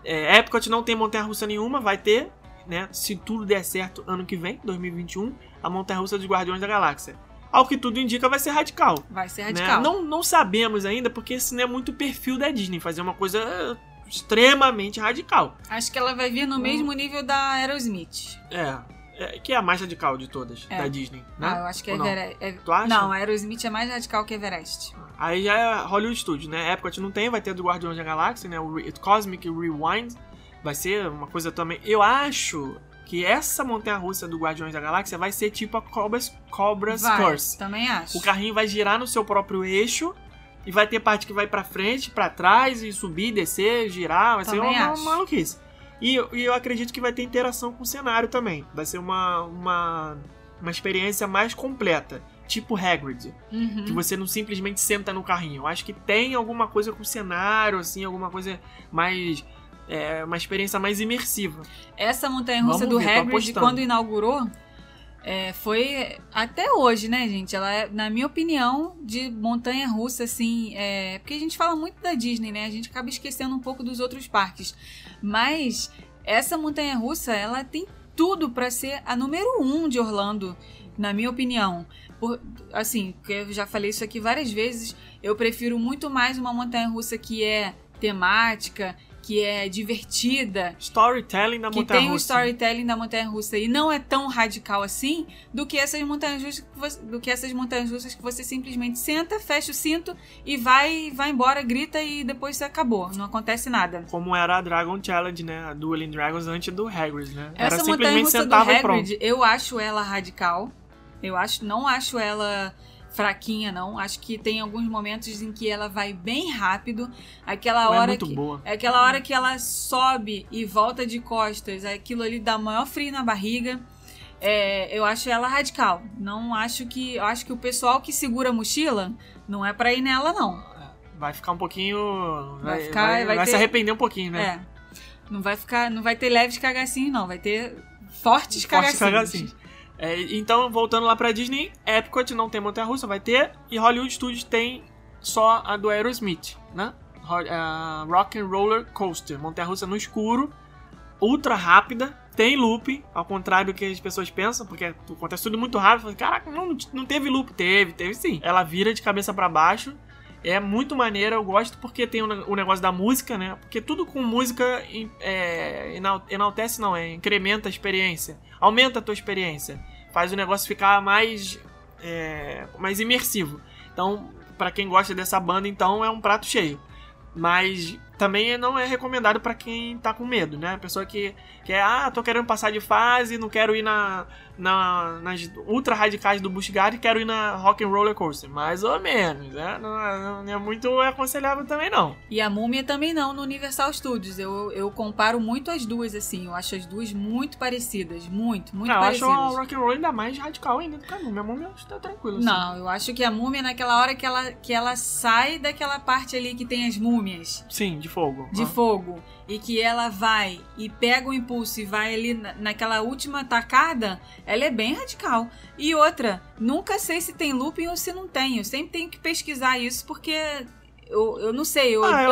É, Epcot não tem montanha-russa nenhuma, vai ter, né? Se tudo der certo, ano que vem, 2021, a montanha-russa dos Guardiões da Galáxia. Ao que tudo indica, vai ser radical. Vai ser né? radical. Não, não sabemos ainda, porque esse não é muito o perfil da Disney, fazer uma coisa extremamente radical. Acho que ela vai vir no mesmo nível da Aerosmith. É, é, que é a mais radical de todas, É. da Disney, né? Ah, eu acho que é? Everest. é- Tu acha? Não, a Aerosmith é mais radical que Everest. Aí já é Hollywood Studios, né? Epcot não tem, vai ter do Guardiões da Galáxia, né? O Re- Cosmic Rewind. Vai ser uma coisa também. Eu acho que essa montanha-russa do Guardiões da Galáxia vai ser tipo a Cobra's, Cobra's Vai, Curse. também acho. O carrinho vai girar no seu próprio eixo e vai ter parte que vai pra frente, pra trás e subir, descer, girar, vai ser Também uma, acho. uma maluquice. E, e eu acredito que vai ter interação com o cenário também. Vai ser uma, uma, uma experiência mais completa, tipo Hagrid, Uhum. que você não simplesmente senta no carrinho. Eu acho que tem alguma coisa com o cenário, assim, alguma coisa mais é, uma experiência mais imersiva. Essa montanha-russa Vamos do ver, Hagrid, quando inaugurou, é, foi até hoje, né, gente? Ela é, na minha opinião, de montanha-russa, assim, é, porque a gente fala muito da Disney, né? A gente acaba esquecendo um pouco dos outros parques. Mas essa montanha-russa, ela tem tudo pra ser a número um de Orlando, na minha opinião. Por- assim, eu já falei isso aqui várias vezes, eu prefiro muito mais uma montanha-russa que é temática, que é divertida, Storytelling da que montanha tem o russa. storytelling da montanha russa e não é tão radical assim do que essas montanhas russas que você, do que essas montanhas russas que você simplesmente senta, fecha o cinto e vai vai embora, grita e depois acabou, não acontece nada. Como era a Dragon Challenge, né? A Dueling Dragons antes do Hagrid, né? era Essa montanha simplesmente russa do sentava e pronto. Hagrid, eu acho ela radical. Eu acho, não acho ela fraquinha não. Acho que tem alguns momentos em que ela vai bem rápido. Aquela Ela é hora muito que boa. É aquela hora que ela sobe e volta de costas, aquilo ali dá maior frio na barriga. É, eu acho ela radical. Não acho que. Eu acho que o pessoal que segura a mochila não é pra ir nela, não. Vai ficar um pouquinho. Vai, Vai ficar- vai, vai vai se arrepender um pouquinho, né? É. Não vai ficar. Não vai ter leves cagacinhos, não. Vai ter fortes Fortes cagacinhos. cagacinhos. É, então, voltando lá pra Disney, Epcot não tem montanha russa, vai ter. E Hollywood Studios tem só a do Aerosmith, né? A Rock and Roller Coaster, montanha russa no escuro, ultra rápida, tem loop, ao contrário do que as pessoas pensam, porque acontece tudo muito rápido. Caraca, não, não teve loop. Teve, teve sim. Ela vira de cabeça pra baixo. É muito maneira, eu gosto porque tem o ne- o negócio da música, né? Porque tudo com música é, enal- enaltece, não, é incrementa a experiência, aumenta a tua experiência, faz o negócio ficar mais, é, mais imersivo. Então, pra quem gosta dessa banda, então é um prato cheio. Mas também não é recomendado pra quem tá com medo, né? A pessoa que quer, ah, tô querendo passar de fase, não quero ir na, na- nas ultra radicais do Busch Gardens, quero ir na Rock and Roller Coaster. Mais ou menos, né? Não, é- não é muito aconselhável também, não. E a múmia também não no Universal Studios. Eu, eu comparo muito as duas, assim. Eu acho as duas muito parecidas. Muito, muito não, eu acho parecidas. a Rock and Roll ainda mais radical ainda do que a Múmia. A Múmia eu acho que tá tranquilo. assim. Não, eu acho que a múmia, naquela hora que ela, que ela sai daquela parte ali que tem as múmias Sim, de fogo. de Ah. fogo e que ela vai e pega o impulso e vai ali na- naquela última tacada, ela é bem radical. E outra, nunca sei se tem looping ou se não tem. Eu sempre tenho que pesquisar isso porque eu, eu não sei. Eu, Ah, eu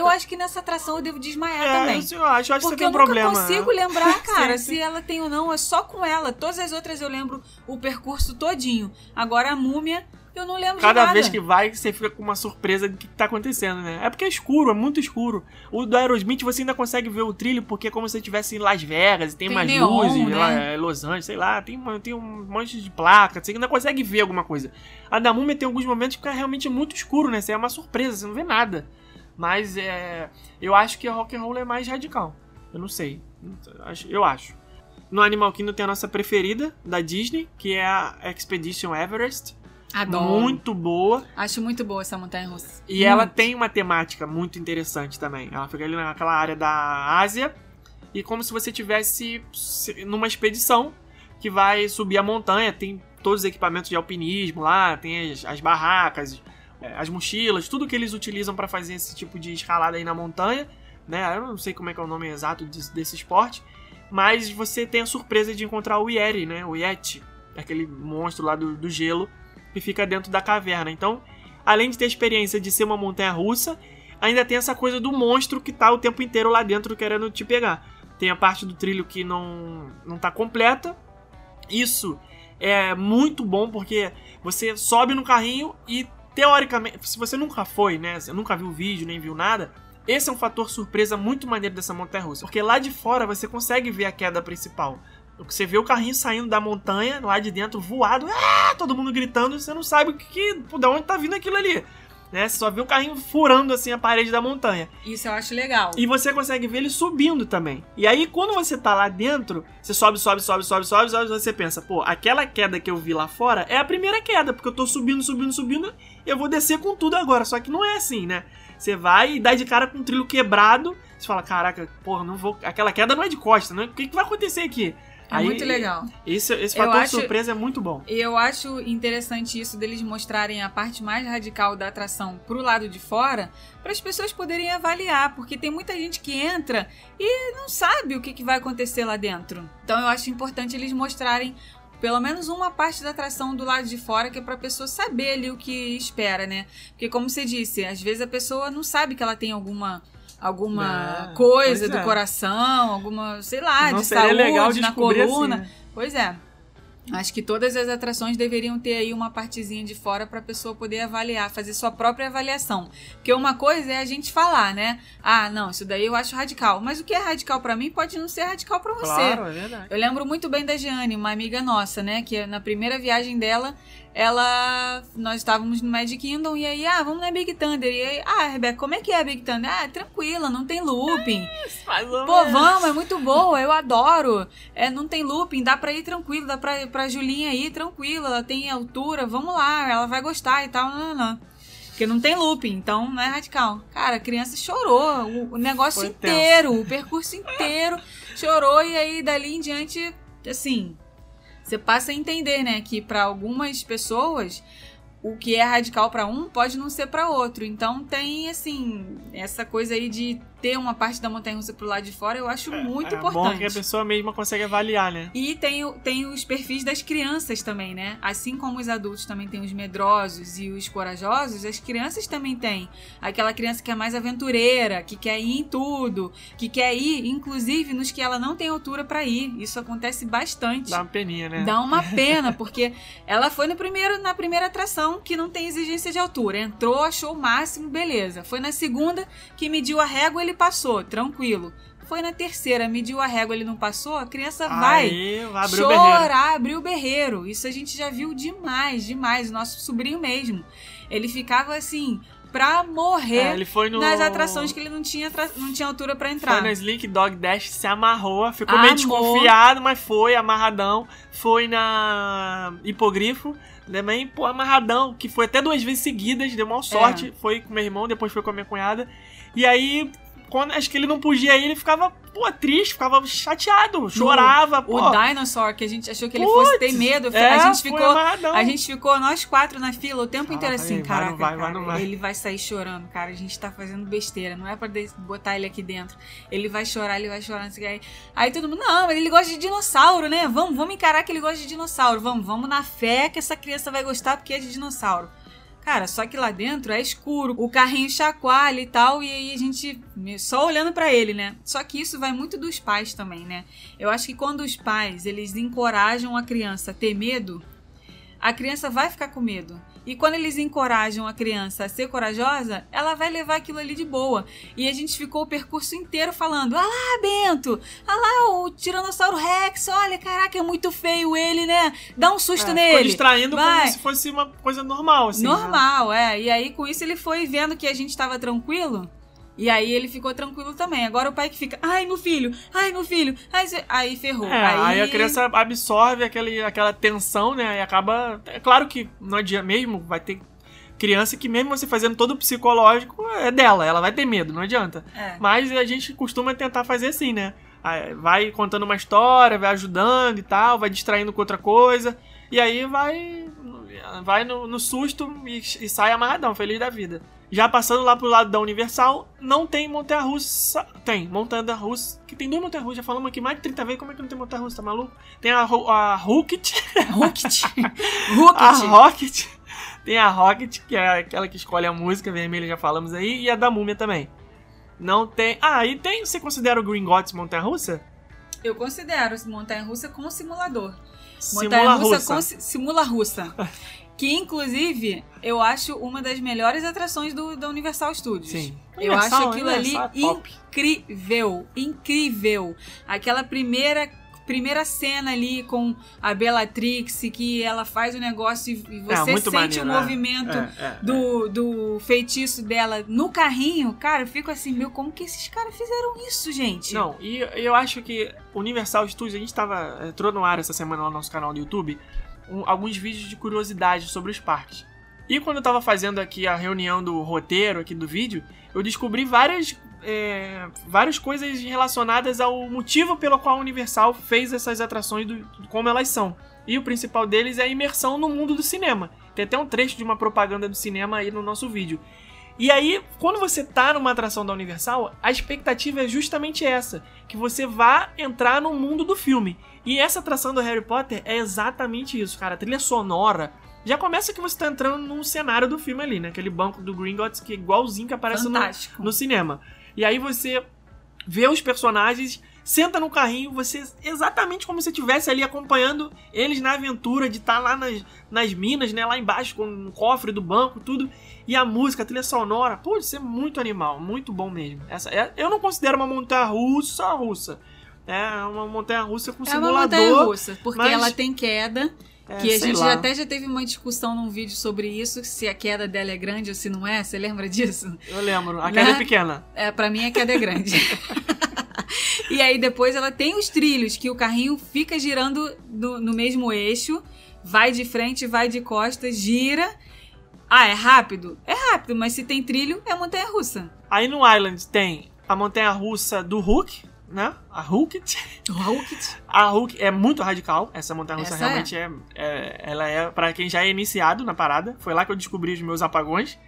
eu, eu acho que nessa atração eu devo desmaiar É, também. eu acho. Eu acho que você Porque tem eu um nunca problema. consigo lembrar, cara, Sim, sim. se ela tem ou não. É só com ela. Todas as outras eu lembro o percurso todinho. Agora a múmia, eu não lembro de Cada vez que vai, você fica com uma surpresa do que tá acontecendo, né? É porque é escuro, é muito escuro. O do Aerosmith você ainda consegue ver o trilho, porque é como se você estivesse em Las Vegas, e tem, Tem mais neon, luzes, né? lá, é, Los Angeles, sei lá, tem, tem um monte de placa, você ainda consegue ver alguma coisa. A da Múmia tem alguns momentos que fica realmente muito escuro, né? Você é uma surpresa, você não vê nada. Mas é, eu acho que a Rock and Roll é mais radical. Eu não sei. Eu acho. No Animal Kingdom tem a nossa preferida, da Disney, que é a Expedition Everest. Adoro. Muito boa. Acho muito boa essa montanha russa. E ela tem uma temática muito interessante também. Ela fica ali naquela área da Ásia. E como se você tivesse numa expedição que vai subir a montanha. Tem todos os equipamentos de alpinismo lá, tem as, as barracas, é, as mochilas, tudo que eles utilizam para fazer esse tipo de escalada aí na montanha. Né? Eu não sei como é que é o nome exato desse, desse esporte. Mas você tem a surpresa de encontrar o Yeti, né? O Yeti, aquele monstro lá do, do gelo que fica dentro da caverna. Então, além de ter a experiência de ser uma montanha russa, ainda tem essa coisa do monstro que tá o tempo inteiro lá dentro querendo te pegar. Tem a parte do trilho que não, não tá completa. Isso é muito bom porque você sobe no carrinho e teoricamente, se você nunca foi, né, você nunca viu o vídeo, nem viu nada, esse é um fator surpresa muito maneiro dessa montanha russa, porque lá de fora você consegue ver a queda principal. Você vê o carrinho saindo da montanha, lá de dentro, voado, ah, todo mundo gritando, e você não sabe o que, que, de onde tá vindo aquilo ali. né? Você só vê o carrinho furando assim a parede da montanha. Isso eu acho legal. E você consegue ver ele subindo também. E aí, quando você tá lá dentro, você sobe, sobe, sobe, sobe, sobe, sobe, você pensa, pô, aquela queda que eu vi lá fora é a primeira queda, porque eu tô subindo, subindo, subindo, e eu vou descer com tudo agora. Só que não é assim, né? Você vai e dá de cara com um trilho quebrado, você fala, caraca, porra, não vou. Aquela queda não é de costa, né? O que, que vai acontecer aqui? É Aí, muito legal. Esse, esse fator acho- surpresa é muito bom. E eu acho interessante isso deles mostrarem a parte mais radical da atração pro lado de fora, para as pessoas poderem avaliar, porque tem muita gente que entra e não sabe o que, que vai acontecer lá dentro. Então eu acho importante eles mostrarem pelo menos uma parte da atração do lado de fora, que é pra pessoa saber ali o que espera, né? Porque como você disse, às vezes a pessoa não sabe que ela tem alguma alguma É, coisa do é. coração, alguma, sei lá, não de saúde legal na descobrir coluna. assim, né? Pois é. Acho que todas as atrações deveriam ter aí uma partezinha de fora para a pessoa poder avaliar, fazer sua própria avaliação. Porque uma coisa é a gente falar, né? Ah, não, isso daí eu acho radical. Mas o que é radical para mim pode não ser radical para você. Claro, é verdade. Eu lembro muito bem da Jeane, uma amiga nossa, né? Que na primeira viagem dela, ela. Nós estávamos no Magic Kingdom e aí, ah, vamos na Big Thunder. E aí, ah, Rebeca, como é que é a Big Thunder? Ah, tranquila, não tem looping. Ou Pô, menos. vamos, é muito boa, eu adoro. É, não tem looping, dá pra ir tranquilo, dá pra, pra Julinha ir tranquilo, ela tem altura, vamos lá, ela vai gostar e tal, não, não, não. Porque não tem looping, então não é radical. Cara, a criança chorou, o, o negócio Foi tenso. inteiro, o percurso inteiro, chorou e aí dali em diante, assim, você passa a entender, né, que pra algumas pessoas o que é radical pra um pode não ser pra outro. Então tem assim, essa coisa aí de ter uma parte da montanha russa pro lado de fora, eu acho muito é bom importante. que a pessoa mesma consegue avaliar, né? E tem, tem os perfis das crianças também, né? Assim como os adultos também têm os medrosos e os corajosos, as crianças também têm. Aquela criança que é mais aventureira, que quer ir em tudo, que quer ir, inclusive, nos que ela não tem altura pra ir. Isso acontece bastante. Dá uma peninha, né? Dá uma pena, porque ela foi no primeiro, na primeira atração que não tem exigência de altura. Entrou, achou o máximo, beleza. Foi na segunda que mediu a régua, ele passou, tranquilo. Foi na terceira, mediu a régua, ele não passou, a criança vai Aí, abriu o berreiro. chorar, abrir o berreiro. Isso a gente já viu demais, demais. Nosso sobrinho mesmo. Ele ficava assim, pra morrer É, ele foi no... nas atrações que ele não tinha, atra- não tinha altura pra entrar. Foi na Slink Dog Dash, se amarrou, ficou meio Amor. desconfiado, mas foi, amarradão. Foi na Hipogrifo, também, pô, amarradão, que foi até duas vezes seguidas, deu É. mal sorte. Foi com meu irmão, depois foi com a minha cunhada. E aí, quando acho que ele não podia ir, ele ficava, pô, triste, ficava chateado, chorava, pô. O Dinosaur, que a gente achou que ele fosse ter medo, é, a gente ficou amarradão. A gente ficou, nós quatro na fila, o tempo Ah, inteiro vai, assim, vai, caraca, vai, vai, cara, não vai. ele vai sair chorando, cara, a gente tá fazendo besteira, não é pra botar ele aqui dentro. Ele vai chorar, ele vai chorar, não sei o que. Aí, aí todo mundo, não, mas ele gosta de dinossauro, né? Vamos, vamos encarar que ele gosta de dinossauro, vamos, vamos na fé que essa criança vai gostar porque é de dinossauro. Cara, só que lá dentro é escuro, o carrinho chacoalha e tal, e aí a gente só olhando pra ele, né? Só que isso vai muito dos pais também, né? Eu acho que quando os pais, eles encorajam a criança a ter medo, a criança vai ficar com medo. E quando eles encorajam a criança a ser corajosa, ela vai levar aquilo ali de boa. E a gente ficou o percurso inteiro falando: Ah lá, Bento! Ah lá, o Tiranossauro Rex! Olha, caraca, é muito feio ele, né? Dá um susto É, nele. Ficou distraindo Vai. como se fosse uma coisa normal, assim. né? Normal, é. E aí, com isso, ele foi vendo que a gente tava tranquilo. E aí ele ficou tranquilo também. Agora o pai que fica, ai meu filho, ai meu filho, ai, cê-" aí ferrou. É, aí... a criança absorve aquele, aquela tensão, né? E acaba. É claro que não adianta mesmo, vai ter criança que, mesmo você fazendo todo o psicológico, é dela, ela vai ter medo, não adianta. É. Mas a gente costuma tentar fazer assim, né? Aí Vai contando uma história, vai ajudando e tal, vai distraindo com outra coisa, e aí vai. Vai no, no susto e, e sai amarradão, feliz da vida. Já passando lá pro lado da Universal, não tem montanha russa. Tem, montanha russa. Que tem duas montanhas russas. Já falamos aqui mais de 30 vezes. Como é que não tem montanha russa? Tá maluco? Tem a, a Rocket. Rocket. A Rocket. Tem a Rocket, que é aquela que escolhe a música vermelha, já falamos aí. E a da Múmia também. Não tem. Ah, e tem. Você considera o Green Gots montanha russa? Eu considero montanha russa com simulador. Simula Montanha russa russa. com si- simula russa. que inclusive eu acho uma das melhores atrações do, da Universal Studios. Sim. Eu acho Universal, aquilo ali Universal é top. incrível, incrível. Aquela primeira primeira cena ali com a Bellatrix, que ela faz o negócio e e você É, sente maneiro, o é. movimento É, é, do, do feitiço dela no carrinho, cara, eu fico assim, meu, como que esses caras fizeram isso, gente? Não, e eu acho que Universal Studios, a gente tava. entrou no ar essa semana lá no nosso canal do YouTube, um- alguns vídeos de curiosidade sobre os parques. E quando eu tava fazendo aqui a reunião do roteiro aqui do vídeo, eu descobri várias. É, várias coisas relacionadas ao motivo pelo qual a Universal fez essas atrações do, como elas são. E o principal deles é a imersão no mundo do cinema. Tem até um trecho de uma propaganda do cinema aí no nosso vídeo. E aí, quando você tá numa atração da Universal, a expectativa é justamente essa: que você vá entrar no mundo do filme. E essa atração do Harry Potter é exatamente isso, cara. A trilha sonora. Já começa que você tá entrando num cenário do filme ali, né? Aquele banco do Gringotts que é igualzinho que aparece no, no cinema. E aí você vê os personagens, senta no carrinho, você exatamente como se estivesse ali acompanhando eles na aventura de estar lá nas, nas minas, né, lá embaixo com o cofre do banco, tudo. E a música, a trilha sonora, pô, isso é muito animal, muito bom mesmo. Essa é- eu não considero uma montanha russa russa. É uma montanha russa com É uma montanha simulador. russa, porque mas- ela tem queda. É, que a gente lá. até já teve uma discussão num vídeo sobre isso, se a queda dela é grande ou se não é. Você lembra disso? Eu lembro, a queda Né? é pequena. É, pra mim a queda é grande. e aí depois ela tem os trilhos, que o carrinho fica girando no, no mesmo eixo, vai de frente, vai de costas, gira. Ah, é rápido? É rápido, mas se tem trilho, é montanha russa. Aí no Island tem a montanha russa do Hulk, né? A Hulk. A Hulk é muito radical. Essa montanha russa Essa realmente é. é- Ela é pra quem já é iniciado na parada. Foi lá que eu descobri os meus apagões.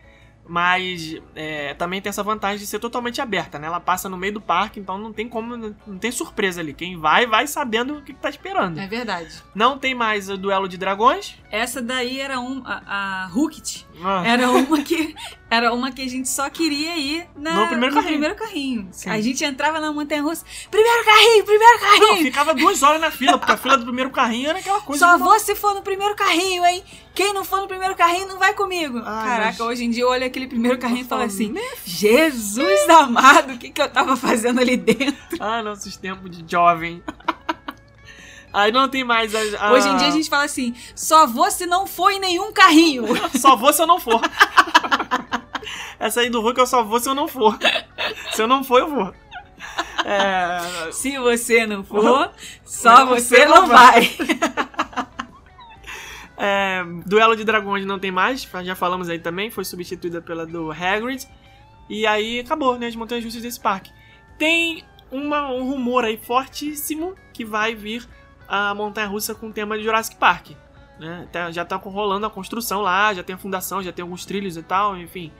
Mas é, também tem essa vantagem de ser totalmente aberta, né? Ela passa no meio do parque, então não tem como. Não tem surpresa ali. Quem vai, vai sabendo o que tá esperando. É verdade. Não tem mais o duelo de dragões. Essa daí era um. A, a Hookit Ah, era uma que. Era uma que a gente só queria ir na, No primeiro carrinho. primeiro carrinho. A gente entrava na montanha russa. Primeiro carrinho, primeiro Não, carrinho! ficava duas horas na fila, porque a fila do primeiro carrinho era aquela coisa. Só vou se for no primeiro carrinho, hein? Quem não for no primeiro carrinho não vai comigo. Ah, Caraca, mas- hoje em dia eu olho aquele primeiro carrinho e falo falo, assim: Jesus amado, o que, que eu tava fazendo ali dentro? Ah, nossos tempos de jovem. Aí não tem mais a, a- Hoje em dia a gente fala assim: só vou se não for em nenhum carrinho. Só vou se eu não for. Essa aí do Hulk eu só vou se eu não for. Se eu não for, eu vou. É, se você não for, só Você você não não vai. é, Duelo de Dragões não tem mais, já falamos aí também, foi substituída pela do Hagrid. E aí acabou, né, as montanhas russas desse parque. Tem uma- um rumor aí fortíssimo que vai vir a montanha russa com o tema de Jurassic Park. Né? Tá- já tá rolando a construção lá, já tem a fundação, já tem alguns trilhos e tal, enfim.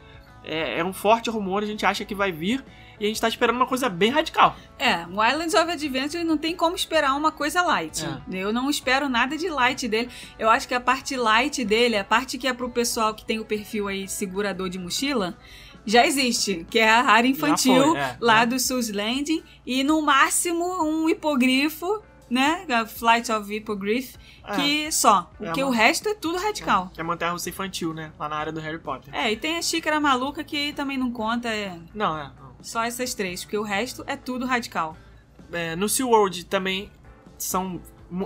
É, é um forte rumor, a gente acha que vai vir e a gente tá esperando uma coisa bem radical. É, o Islands of Adventure não tem como esperar uma coisa light. É. Eu não espero nada de light dele. Eu acho que a parte light dele, a parte que é pro pessoal que tem o perfil aí segurador de mochila, já existe, que é a área infantil foi, é, lá é. do Sus Landing e no máximo um hipogrifo, né? A Flight of Hippogriff, É. que só. É Porque uma- o resto é tudo radical. Que é a montanha russa infantil, né? Lá na área do Harry Potter. É, e tem a xícara maluca que também não conta, é Não, é. só essas três, porque o resto é tudo radical. É, no SeaWorld também são,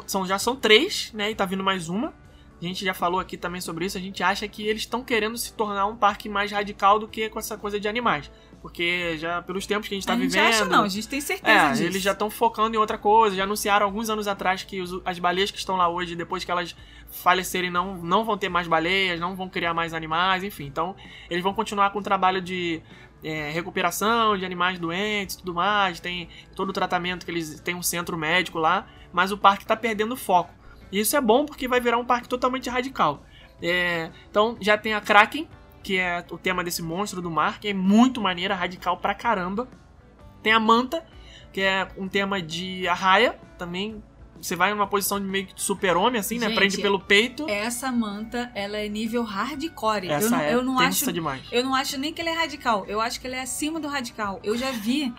são já são três, né? E tá vindo mais uma. A gente já falou aqui também sobre isso. A gente acha que eles estão querendo se tornar um parque mais radical do que com essa coisa de animais. Porque já pelos tempos que a gente tá a gente vivendo. acha não, a gente tem certeza É, disso. eles já estão focando em outra coisa. Já anunciaram alguns anos atrás que os- as baleias que estão lá hoje, depois que elas falecerem, não, não vão ter mais baleias, não vão criar mais animais, enfim. Então, eles vão continuar com o trabalho de é, recuperação de animais doentes e tudo mais. Tem todo o tratamento que eles têm um centro médico lá, mas o parque está perdendo foco. E isso é bom porque vai virar um parque totalmente radical. É, então, já tem a Kraken, que é o tema desse monstro do mar, que é muito maneira, radical pra caramba. Tem a Manta, que é um tema de arraia, também. Você vai numa posição de meio que super-homem, assim, né? Gente, Prende pelo peito. Essa manta, ela é nível hardcore. Essa eu não, é eu não acho, demais. eu não acho nem que ele é radical. Eu acho que ele é acima do radical. Eu já vi,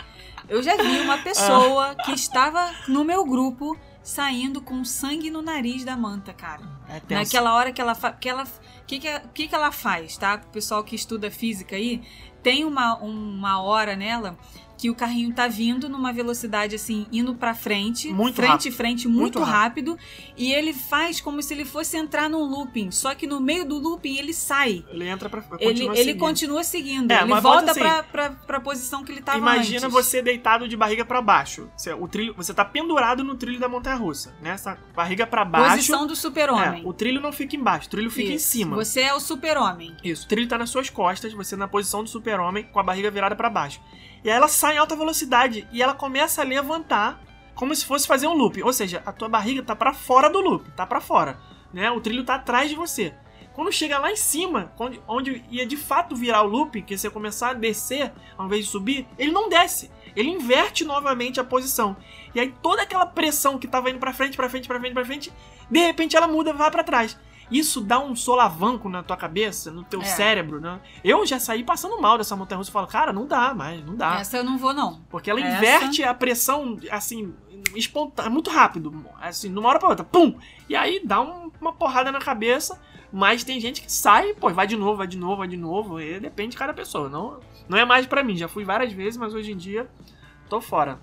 eu já vi uma pessoa que estava no meu grupo saindo com sangue no nariz da manta, cara. É tenso. Naquela hora que ela fa... que ela que que, que que ela faz, tá? O pessoal que estuda física aí tem uma, uma hora nela que o carrinho tá vindo numa velocidade assim, indo pra frente, Muito frente rápido. frente, muito, Muito rápido. e ele faz como se ele fosse entrar num looping, só que no meio do looping ele sai. Ele entra pra. Ele, continua ele seguindo. continua seguindo, É, ele volta assim, pra, pra, pra posição que ele tava Imagina antes. você deitado de barriga pra baixo. Você, o trilho, você tá pendurado no trilho da montanha russa, né? Essa barriga pra baixo. Posição do super-homem. É, o trilho não fica embaixo, o trilho fica em Isso. cima. Você é o super-homem. Isso, o trilho tá nas suas costas, você na posição do super-homem, com a barriga virada pra baixo. E aí ela sai em alta velocidade e ela começa a levantar como se fosse fazer um loop. Ou seja, a tua barriga tá pra fora do loop, tá pra fora, né? O trilho tá atrás de você. Quando chega lá em cima, onde, ia de fato virar o loop, que você começar a descer ao invés de subir, ele não desce. Ele inverte novamente a posição. E aí toda aquela pressão que tava indo pra frente, pra frente, pra frente, pra frente, de repente ela muda e vai pra trás. Isso dá um solavanco na tua cabeça, no teu É. cérebro, né? Eu já saí passando mal dessa montanha russa e falo, cara, não dá mais, não dá. Essa eu não vou, não. Porque ela Essa- inverte a pressão, assim, espontânea, muito rápido. Assim, de uma hora pra outra. Pum! E aí dá um- uma porrada na cabeça. Mas tem gente que sai, pô, vai de novo, vai de novo, vai de novo. E depende de cada pessoa. Não, não é mais pra mim. Já fui várias vezes, mas hoje em dia tô fora.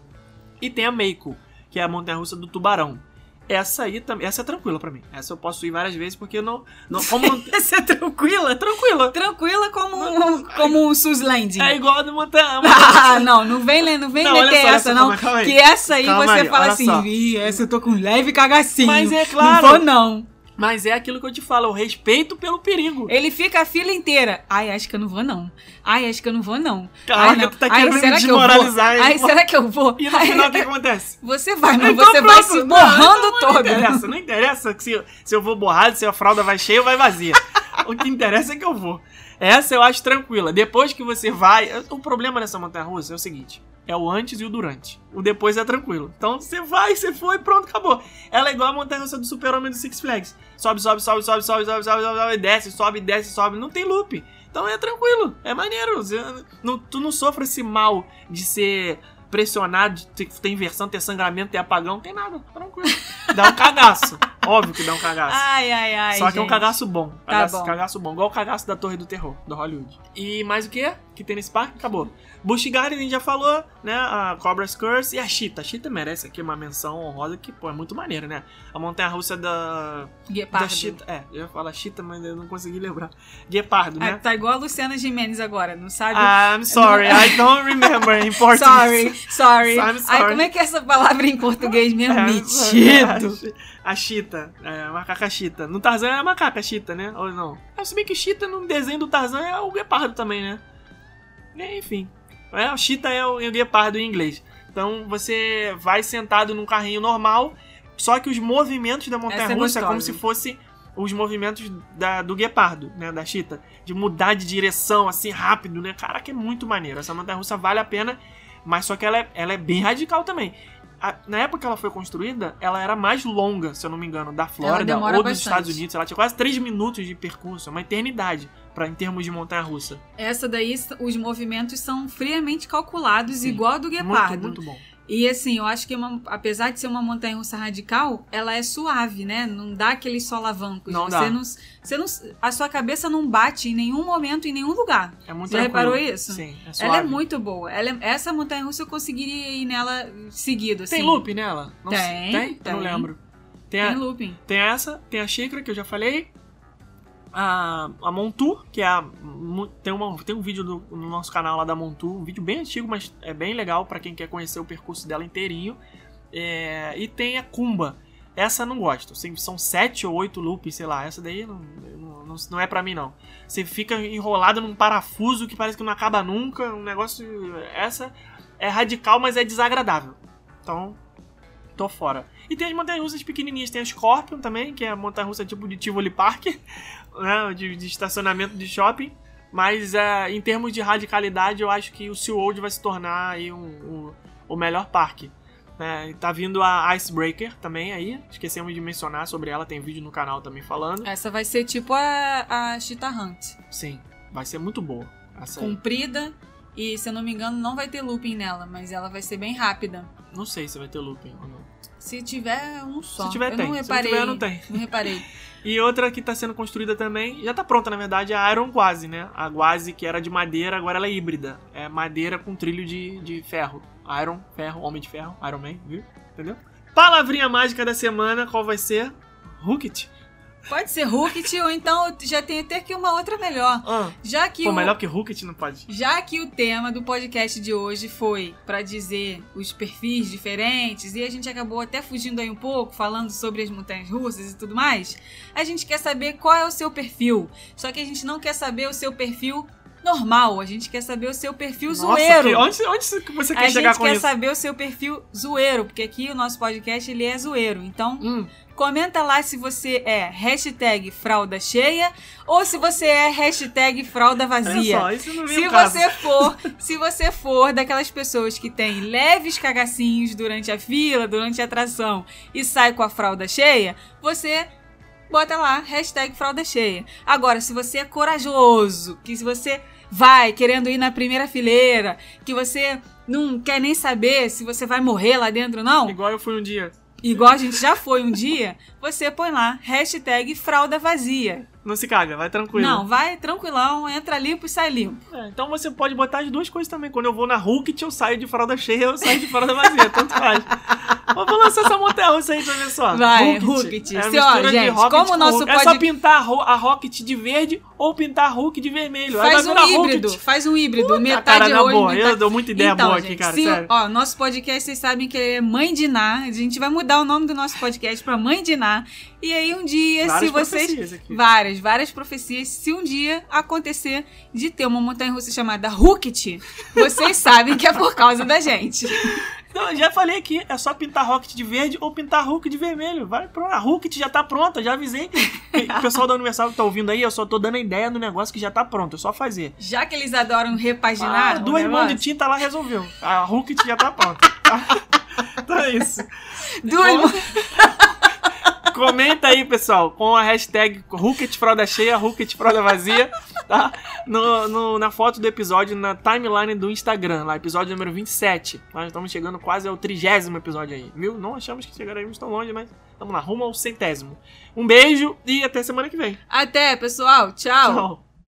E tem a Meiko, que é a montanha russa do tubarão. Essa aí também, essa é tranquila pra mim. Essa eu posso ir várias vezes porque eu não, não como não, Essa é tranquila? é tranquila. Tranquila como, um- como um Sus Landing. É igual a do montanha. Ah, não, não vem, não vem Não, meter só, essa, não. calma, calma. Que essa aí Calma você aí, fala assim, só. Ih, essa eu tô com leve cagacinho. Mas é claro. Não vou, não. Mas é aquilo que eu te falo, o respeito pelo perigo. Ele fica a fila inteira. Ai, acho que eu não vou, não. Ai, acho que eu não vou, não. Caraca, Ai, não. tu tá Ai, querendo me que desmoralizar, hein? Ai, será que eu vou? E no Ai, final o que acontece? Você vai, mas Então você vai pronto, se não, borrando Não toda. interessa, não interessa se, se eu vou borrado, se a fralda vai cheia ou vai vazia. o que interessa é que eu vou. Essa eu acho tranquila. Depois que você vai. O problema dessa montanha russa é o seguinte: é o antes e o durante. O depois é tranquilo. Então você vai, você foi, pronto, acabou. Ela é igual a montanha russa do Super-Homem do Six Flags. Sobe, sobe, sobe, sobe, sobe, sobe, sobe, sobe, sobe, desce, sobe, desce, sobe. Não tem loop. Então é tranquilo, é maneiro. Você não- tu não sofre esse mal de ser pressionado, de ter, ter inversão, ter sangramento, ter apagão, não tem nada. Tranquilo. Dá um cagaço. Óbvio que dá um cagaço. Ai, ai, ai. Só que é um gente. cagaço bom. Tá Cagaço, bom. cagaço bom. Igual o cagaço da Torre do Terror, do Hollywood. E mais o que? Que tem nesse parque? Acabou. Busch Garden a gente já falou, né? A Cobra's Curse e a Cheetah. A Cheetah merece aqui uma menção honrosa que, pô, é muito maneira, né? A montanha russa da. Da Guepardo. Cheetah. É, eu ia falar Cheetah, mas eu não consegui lembrar. Guepardo, Ah, né? tá igual a Luciana Gimenez agora, não sabe? I'm sorry, I don't remember in Portuguese. sorry, sorry. I'm Ai, sorry. como é que é essa palavra em português mesmo? É, Metido. A Cheetah, é, a macaca Cheetah. No Tarzan é a macaca Cheetah, né? Ou não? É, se bem que Cheetah no desenho do Tarzan é o guepardo também, né? É, Enfim. É, o Cheetah é o, é o guepardo em inglês. Então você vai sentado num carrinho normal, só que os movimentos da montanha Essa é russa é como se fosse os movimentos da, do guepardo, né? Da Cheetah. De mudar de direção assim rápido, né? Caraca, é muito maneiro. Essa montanha russa vale a pena, mas só que ela é, ela é bem radical também. A- na época que ela foi construída, ela era mais longa, se eu não me engano, da Flórida ou dos bastante. Estados Unidos. Ela tinha quase 3 minutos de percurso, é uma eternidade para em termos de montanha russa. Essa daí, os movimentos são friamente calculados, Sim. igual a do guepardo. Muito, muito bom. E assim, eu acho que uma- apesar de ser uma montanha russa radical, ela é suave, né? Não dá aqueles solavancos. Não você dá. Não, você não, a sua cabeça não bate em nenhum momento, em nenhum lugar. É muito Você tranquilo. reparou isso? Sim, é Ela suave. é muito boa. Ela é- essa montanha russa eu conseguiria ir nela seguido, assim. Tem loop nela? Não Tem, tem? Eu não tem. lembro. Tem, Tem a- looping. tem essa, tem a xícara que eu já falei. A, a Montour, que é a, tem, uma, tem um vídeo do- no nosso canal lá da Montour, um vídeo bem antigo, mas é bem legal pra quem quer conhecer o percurso dela inteirinho. É, e tem a Kumba. Essa eu não gosto. Assim, São sete ou oito loops, sei lá. Essa daí não, não, não- é pra mim, não. Você fica enrolado num parafuso que parece que não acaba nunca. Um negócio. Essa é radical, mas é desagradável. Então, tô fora. E tem as montanhas russas pequenininhas. Tem a Scorpion também, que é a montanha russa tipo de Tivoli Park, né? De, de estacionamento de shopping. Mas é, em termos de radicalidade, eu acho que o SeaWorld vai se tornar aí um, um- o melhor parque. né? tá vindo a Icebreaker também aí. Esquecemos de mencionar sobre ela, tem vídeo no canal também falando. Essa vai ser tipo a, a Cheetah Hunt. Sim, vai ser muito boa. Comprida. E, se eu não me engano, não vai ter looping nela, mas ela vai ser bem rápida. Não sei se vai ter looping ou não. Se tiver um só. Se tiver, eu tem. não Se reparei. não tiver, não tem. Não reparei. E outra que tá sendo construída também, já tá pronta na verdade, é a Iron Quasi, né? A Quasi que era de madeira, agora ela é híbrida. É madeira com trilho de, de ferro. Iron, ferro, homem de ferro, Iron Man, viu? Entendeu? Palavrinha mágica da semana, qual vai ser? Hookit. Pode ser Hookit ou então já tem até que uma outra melhor. Ah, Já que pô, o... melhor que Hookit não pode. Já que o tema do podcast de hoje foi pra dizer os perfis diferentes e a gente acabou até fugindo aí um pouco, falando sobre as montanhas russas e tudo mais, a gente quer saber qual é o seu perfil. Só que a gente não quer saber o seu perfil normal, a gente quer saber o seu perfil Nossa, zoeiro. que- onde, onde você a quer chegar gente com quer isso? saber o seu perfil zoeiro, porque aqui o nosso podcast ele é zoeiro. Então, Hum, comenta lá se você é hashtag fralda cheia ou se você é hashtag fralda vazia. só, isso não Se caso. você for, se você for daquelas pessoas que tem leves cagacinhos durante a fila, durante a atração e sai com a fralda cheia, você bota lá hashtag fralda cheia. Agora, se você é corajoso, que se você vai querendo ir na primeira fileira, que você não quer nem saber se você vai morrer lá dentro ou não, Igual eu fui um dia. Igual a gente já foi um dia, você põe lá hashtag fralda vazia. Não se caga, vai tranquilo. Não, vai tranquilão, entra limpo e sai limpo. É, então você pode botar as duas coisas também. Quando eu vou na Hulk, eu saio de fralda cheia, eu saio de fralda vazia. Tanto faz. Mas vou lançar essa montanha russa aí pra ver só. Vai. Hulk. É Se, ó, de gente, Rocket como o nosso Hulk. É só pintar a, Ro- a Rocket de verde ou pintar a Hulk de vermelho. Faz um híbrido, Rocket. faz um híbrido. Puta, metade cara, boa, metade... eu dou muita ideia então, boa aqui, gente, cara, se- sério. Ó, nosso podcast, vocês sabem que é Mãe de Ná. A gente vai mudar o nome do nosso podcast pra Mãe de Ná. E aí um dia, Várias se vocês... aqui. Várias, várias profecias. Se um dia acontecer de ter uma montanha russa chamada Hookit, vocês sabem que é por causa da gente. Não, eu já falei aqui, é só pintar Rocket de verde ou pintar Hulk de vermelho. Vai pronto. A Hulk já tá pronta, já avisei. O pessoal da Universal que tá ouvindo aí, eu só tô dando a ideia do negócio que já tá pronto, é só fazer. Já que eles adoram repaginar. Ah, o duas mãos de tinta lá resolveu. A Hulk já tá pronta. então é isso. Duas. Comenta aí, pessoal, com a hashtag Hulket Fralda Cheia, Hulket Fralda Vazia, tá? No, no- na foto do episódio, na timeline do Instagram, lá, episódio número 27. Nós estamos chegando quase ao trigésimo episódio aí, viu? Não achamos que chegaremos tão longe, mas estamos lá, rumo ao centésimo. Um beijo e até semana que vem. Até, pessoal. Tchau. Tchau.